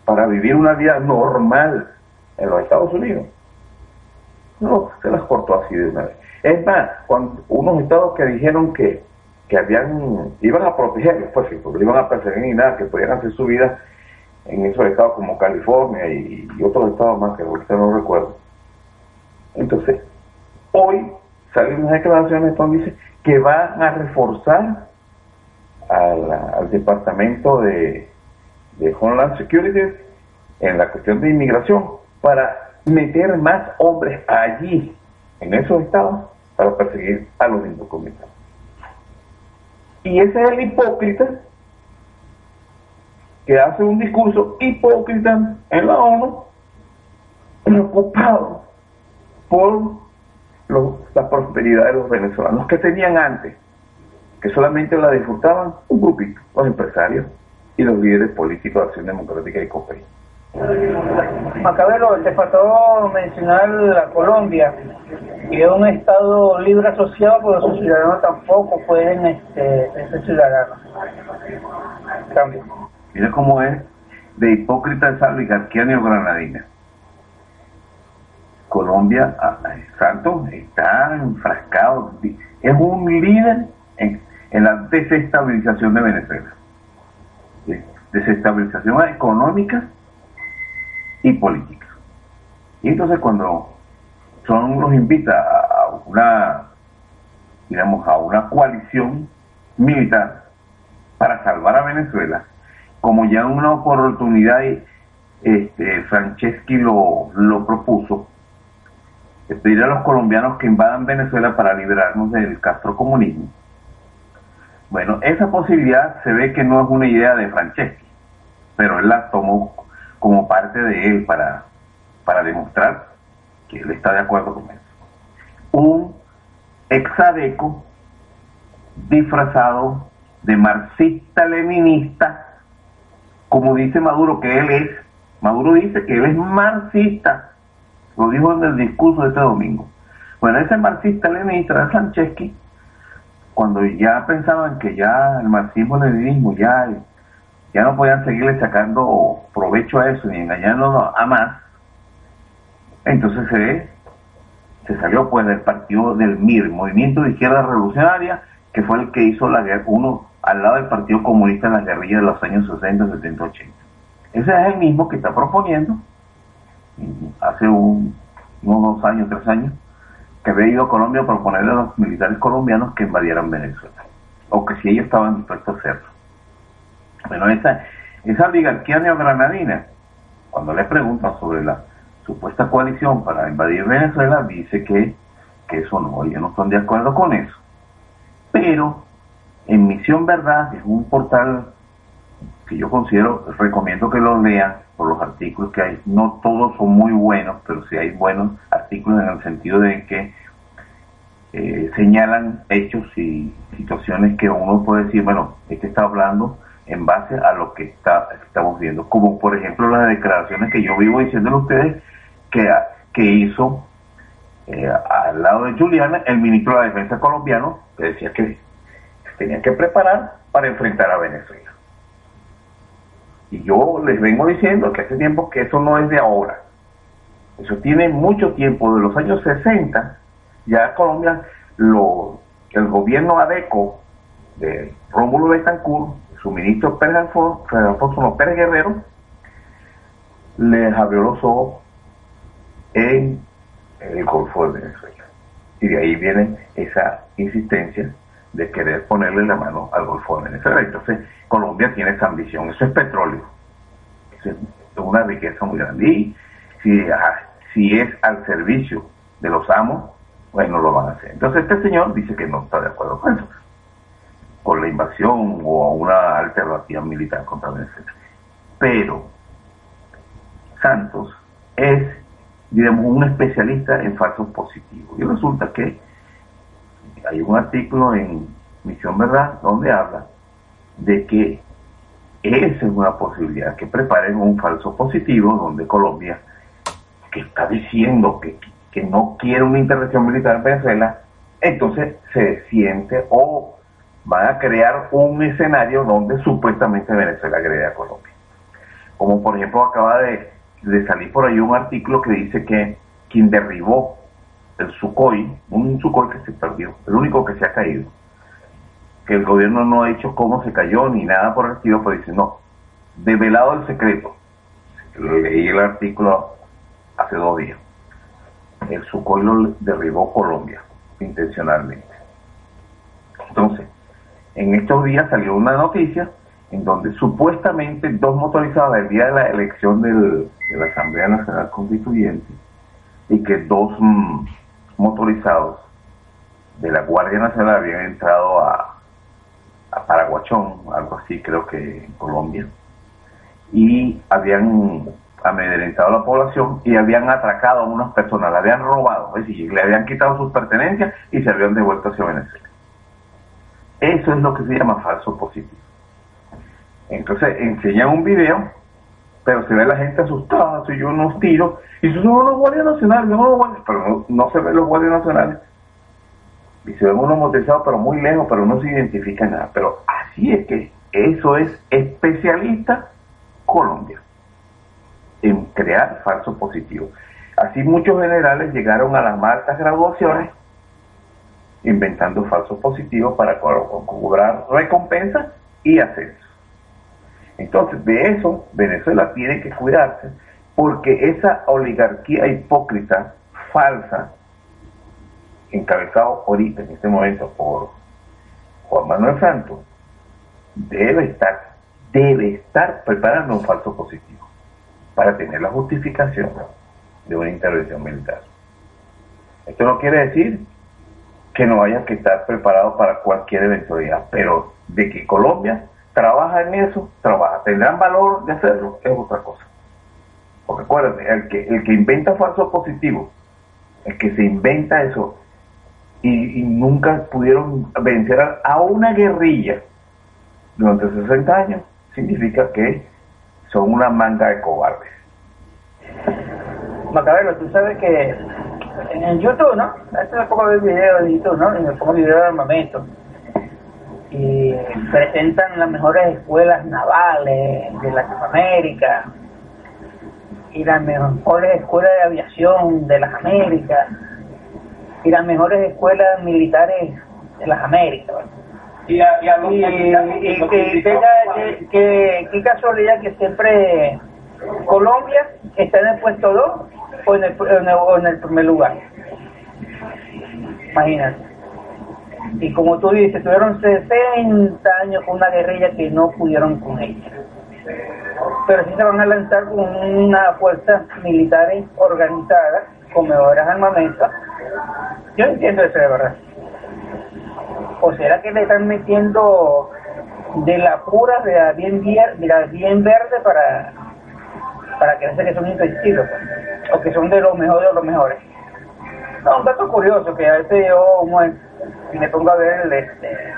para vivir una vida normal en los Estados Unidos. No, se las cortó así de una vez. Es más, cuando unos estados que dijeron que, que habían, iban a protegerlos, pues, que no iban a perseguir ni nada, que pudieran hacer su vida en esos estados como California y, otros estados más que ahorita no recuerdo. Entonces, hoy salen unas declaraciones donde dice que van a reforzar al Departamento de, de Homeland Security en la cuestión de inmigración para meter más hombres allí, en esos estados, para perseguir a los indocumentados. Y ese es el hipócrita que hace un discurso hipócrita en la ONU, preocupado por la prosperidad de los venezolanos que tenían antes, que solamente la disfrutaban un grupito, los empresarios y los líderes políticos de Acción Democrática y COPEI. Macabelo, te faltó mencionar la Colombia, que es un estado libre asociado, pero sus ciudadanos tampoco pueden este, ser ciudadanos. Cambio. Mira cómo es de hipócrita esa oligarquía neogranadina. Colombia, ah, Santos, está enfrascado, es un líder en la desestabilización de Venezuela. Desestabilización económica y política. Y entonces cuando Trump los invita a una, digamos, a una coalición militar para salvar a Venezuela, como ya una oportunidad este, Franceschi lo, lo propuso, pedir a los colombianos que invadan Venezuela para liberarnos del castrocomunismo. Bueno, esa posibilidad se ve que no es una idea de Franceschi, pero él la tomó como parte de él para, para demostrar que él está de acuerdo con eso. Un exadeco disfrazado de marxista-leninista como dice Maduro que él es. Maduro dice que él es marxista. Lo dijo en el discurso de este domingo. Bueno, ese marxista-leninista de cuando ya pensaban que ya el marxismo-leninismo ya, ya no podían seguirle sacando provecho a eso ni engañándolo a más, entonces se, se salió pues del partido del MIR, Movimiento de Izquierda Revolucionaria, que fue el que hizo la guerra, uno al lado del Partido Comunista en la guerrilla de los años 60, 70, 80. Ese es el mismo que está proponiendo hace unos dos años, tres años, que había ido a Colombia a proponerle a los militares colombianos que invadieran Venezuela, o que si ellos estaban dispuestos a hacerlo. Bueno, esa, esa oligarquía neogranadina, cuando le preguntan sobre la supuesta coalición para invadir Venezuela, dice que, que eso no, ellos no están de acuerdo con eso. Pero en Misión Verdad, es un portal que yo considero, recomiendo que lo lean por los artículos que hay. No todos son muy buenos, pero sí hay buenos artículos en el sentido de que eh, señalan hechos y situaciones que uno puede decir, bueno, este está hablando en base a lo que está, estamos viendo. Como por ejemplo las declaraciones que yo vivo diciéndole a ustedes que, que hizo eh, al lado de Juliana el ministro de la Defensa colombiano, que decía que tenían que preparar para enfrentar a Venezuela. Y yo les vengo diciendo que hace tiempo que eso no es de ahora. Eso tiene mucho tiempo, de los años 60, ya Colombia, lo, el gobierno ADECO de Rómulo Betancourt, su ministro Alfonso, Pérez Guerrero, les abrió los ojos en el Golfo de Venezuela. Y de ahí viene esa insistencia de querer ponerle la mano al Golfo de Venezuela. Entonces, Colombia tiene esa ambición, eso es petróleo, es una riqueza muy grande. Y si, si es al servicio de los amos, pues no lo van a hacer. Entonces este señor dice que no está de acuerdo con eso, con la invasión o una alternativa militar contra Venezuela. Pero Santos es, digamos, un especialista en falsos positivos. Y resulta que hay un artículo en Misión Verdad donde habla de que esa es una posibilidad, que preparen un falso positivo donde Colombia, que está diciendo que, que no quiere una intervención militar en Venezuela, entonces se siente o van a crear un escenario donde supuestamente Venezuela agrede a Colombia. Como por ejemplo acaba de, salir por ahí un artículo que dice que quien derribó el Sukhoi, un Sukhoi que se perdió, el único que se ha caído, que el gobierno no ha dicho cómo se cayó ni nada por el estilo, pero dice, no, develado el secreto. Leí el artículo hace dos días. El Sukhoi lo derribó Colombia, intencionalmente. Entonces, en estos días salió una noticia en donde supuestamente dos motorizados el día de la elección de la Asamblea Nacional Constituyente y que dos mm, motorizados de la Guardia Nacional habían entrado a, a Paraguachón, algo así creo que en Colombia, y habían amedrentado a la población y habían atracado a unas personas, la habían robado, es decir, le habían quitado sus pertenencias y se habían devuelto hacia Venezuela. Eso es lo que se llama falso positivo. Entonces enseñan un video, pero se ve la gente asustada, se yo unos tiros, y son los guardias nacionales, no pero no, se ven los guardias nacionales. Y se ven unos motorizados, pero muy lejos, pero no se identifica nada. Pero así es que eso es especialista Colombia en crear falsos positivos. Así muchos generales llegaron a las altas graduaciones inventando falsos positivos para cobrar recompensas y ascensos. Entonces, de eso Venezuela tiene que cuidarse, porque esa oligarquía hipócrita, falsa, encabezado ahorita en este momento por Juan Manuel Santos, debe estar, debe estar preparando un falso positivo para tener la justificación de una intervención militar. Esto no quiere decir que no haya que estar preparado para cualquier eventualidad, pero de que Colombia trabaja en eso, trabaja. ¿Tendrán valor de hacerlo? Es otra cosa. Porque acuérdense, el que, el que inventa falsos positivos, el que se inventa eso, y, nunca pudieron vencer a, una guerrilla durante 60 años, significa que son una manga de cobardes. Macabelo, tú sabes que en YouTube, ¿no? A veces me pongo a ver videos en YouTube, ¿no? Y me pongo videos de armamento y presentan las mejores escuelas navales de Latinoamérica y las mejores escuelas de aviación de las Américas y las mejores escuelas militares de las Américas. Y, a, qué casualidad que siempre Colombia está en el puesto 2 o en el, o en el primer lugar. Imagínate. Y como tú dices, tuvieron 60 años con una guerrilla que no pudieron con ella. Pero sí se van a lanzar con una fuerza militar organizada, con mejores armamentos. Yo entiendo eso de verdad. ¿O será que le están metiendo de la pura, de bien, de la bien verde para, para que que son invencibles? O que son de los mejores de los mejores. No, un dato curioso que a veces yo y me pongo a ver, este,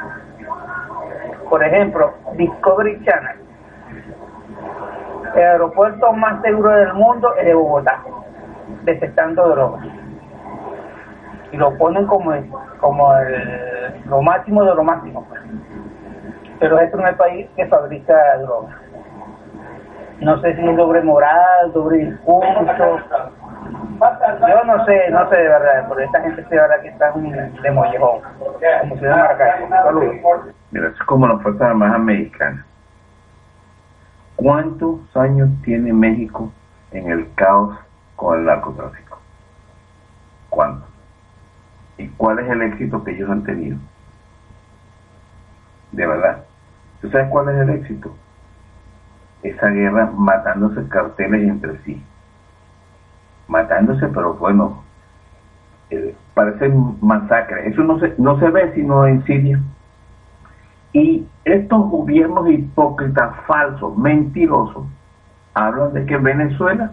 por ejemplo, Discovery Channel. El aeropuerto más seguro del mundo es de Bogotá, detectando drogas. Y lo ponen como, como el, lo máximo de lo máximo. Pues. Pero esto es el país que fabrica drogas. No sé si es doble moral, doble discurso, yo no sé, no sé de verdad, porque esta gente de verdad que está de mollejón, como si de Saludos. Mira, es como la Fuerza Armada Americana. ¿Cuántos años tiene México en el caos con el narcotráfico? ¿Cuántos? ¿Y cuál es el éxito que ellos han tenido? De verdad. ¿Tú sabes cuál es el éxito? Esa guerra matándose carteles entre sí matándose, pero bueno, eh, parece masacre. Eso no se, no se ve sino en Siria. Y estos gobiernos hipócritas, falsos, mentirosos, hablan de que Venezuela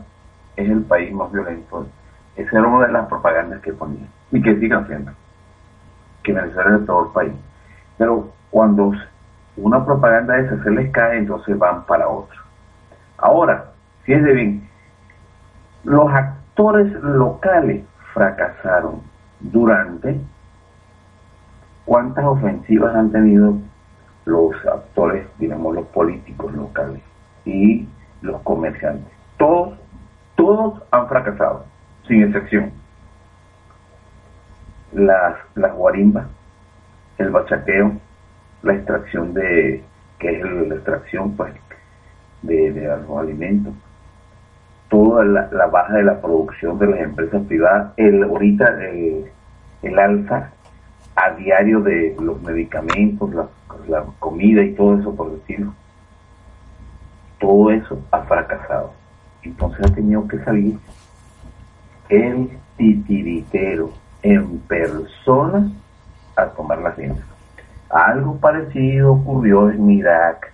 es el país más violento. Esa era una de las propagandas que ponían y que sigan haciendo. Que Venezuela es todo el país. Pero cuando una propaganda esa se les cae, entonces van para otro. Ahora, de bien, los actores locales fracasaron durante cuántas ofensivas han tenido los actores, digamos, los políticos locales y los comerciantes. Todos, todos han fracasado, sin excepción. Las, las guarimbas, el bachaqueo, la extracción de, que es la extracción pues, de, de los alimentos, toda la, baja de la producción de las empresas privadas, el ahorita el, alza a diario de los medicamentos, la, la comida y todo eso por decirlo. Todo eso ha fracasado. Entonces ha tenido que salir el titiritero en persona a tomar la rienda. Algo parecido ocurrió en Irak.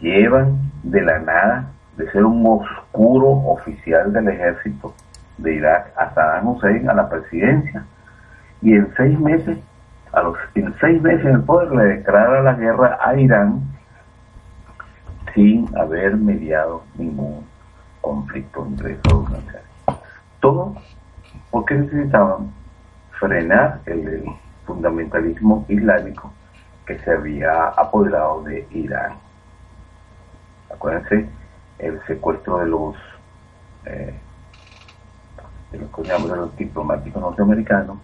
Llevan de la nada de ser un oscuro oficial del ejército de Irak a Saddam Hussein a la presidencia y en seis meses a los en seis meses el poder le declara la guerra a Irán sin haber mediado ningún conflicto entre esos. Todo porque necesitaban frenar el fundamentalismo islámico que se había apoderado de Irán. Acuérdense el secuestro de los eh, de los, diplomáticos norteamericanos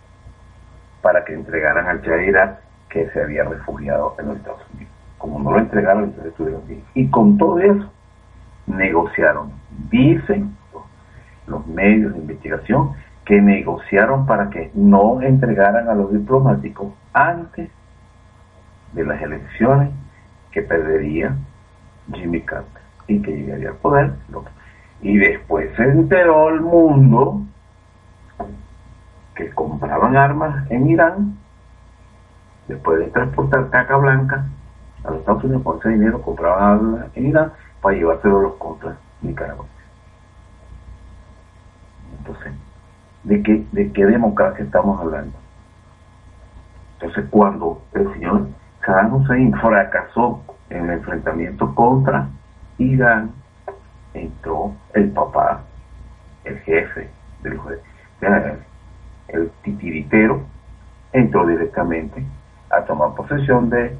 para que entregaran al Shah que se había refugiado en los Estados Unidos. Como no lo entregaron, entonces estuvieron bien. Y con todo eso, negociaron. Dicen los medios de investigación que negociaron para que no entregaran a los diplomáticos antes de las elecciones que perdería Jimmy Carter y que llegaría al poder. Y después se enteró el mundo que compraban armas en Irán, después de transportar caca blanca a los Estados Unidos por ese dinero, compraban armas en Irán para llevárselo a los contra Nicaragua. Entonces, ¿de qué, ¿de qué democracia estamos hablando? Entonces, cuando el señor Saddam Hussein fracasó en el enfrentamiento contra Irán, entró el papá, el jefe del juez, el titiritero, entró directamente a tomar posesión de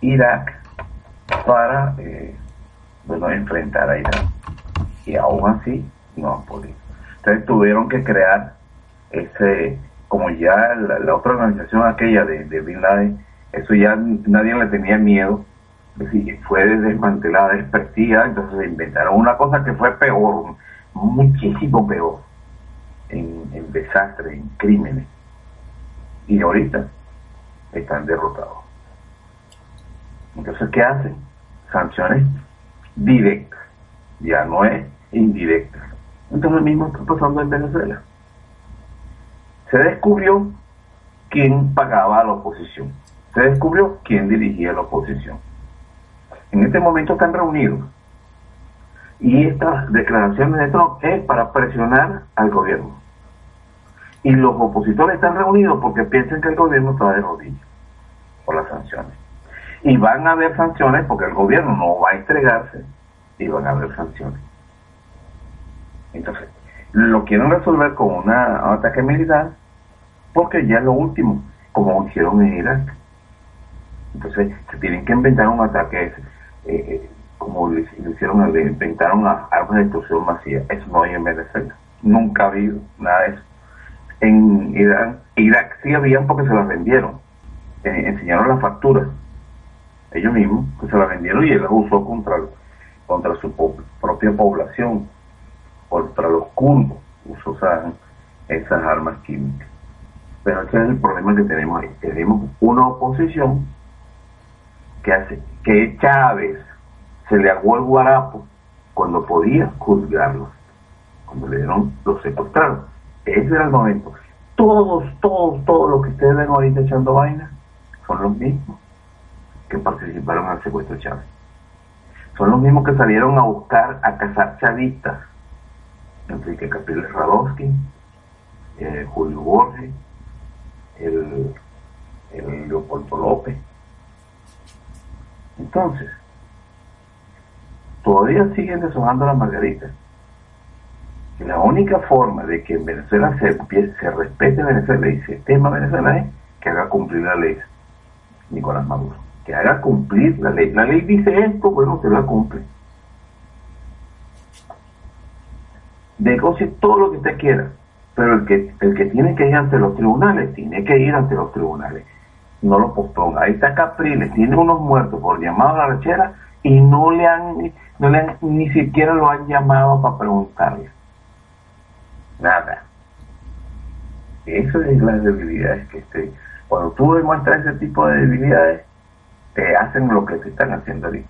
Irak para eh, bueno, enfrentar a Irán. Y aún así no han podido. Entonces tuvieron que crear ese, como ya la, otra organización aquella de, de Bin Laden, eso ya nadie le tenía miedo fue desmantelada, despertida, entonces inventaron una cosa que fue peor, muchísimo peor, en, en desastres, en crímenes. Y ahorita están derrotados. Entonces, ¿qué hacen? Sanciones directas, ya no es indirectas. Entonces, lo mismo está pasando en Venezuela. Se descubrió quién pagaba a la oposición. Se descubrió quién dirigía la oposición en este momento están reunidos. Y estas declaraciones de Trump es para presionar al gobierno. Y los opositores están reunidos porque piensan que el gobierno está de rodillas por las sanciones. Y van a haber sanciones porque el gobierno no va a entregarse y van a haber sanciones. Entonces, lo quieren resolver con un ataque militar porque ya es lo último, como hicieron en Irak. Entonces, se tienen que inventar un ataque eh, como lo, hicieron, inventaron a armas de destrucción masiva. Eso no hay en Venezuela. Nunca ha habido nada de eso. En Irán, Irak sí habían porque se las vendieron. Eh, enseñaron las facturas. Ellos mismos que se las vendieron y él las usó contra, contra su propia población, contra los kurdos. Usó esas armas químicas. Pero ese es el problema que tenemos ahí. Tenemos una oposición que hace que Chávez se le aguó el guarapo cuando podía juzgarlo, cuando le dieron los secuestrados. Ese era el momento. todos, todos, todos los que ustedes ven ahorita echando vaina son los mismos que participaron el secuestro de Chávez. Son los mismos que salieron a buscar, a cazar chavistas. Enrique Capriles Radowski, eh, Julio Borges, el, el Leopoldo López. Entonces, todavía siguen deshojando las margaritas. Y la única forma de que en Venezuela se, se respete Venezuela y el sistema Venezuela es que haga cumplir la ley Nicolás Maduro. Que haga cumplir la ley. La ley dice esto, bueno, se la cumple. Negocie todo lo que usted quiera, pero el que, el que tiene que ir ante los tribunales, tiene que ir ante los tribunales. No lo posponga. Ahí está Capriles, tiene unos muertos por llamado a la rechera y no le han, no le han, ni siquiera lo han llamado para preguntarle. Nada. Eso es las debilidades que estoy. Cuando tú demuestras ese tipo de debilidades, te hacen lo que te están haciendo ahorita.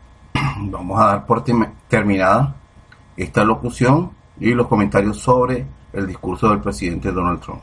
Vamos a dar por terminada esta locución y los comentarios sobre el discurso del presidente Donald Trump.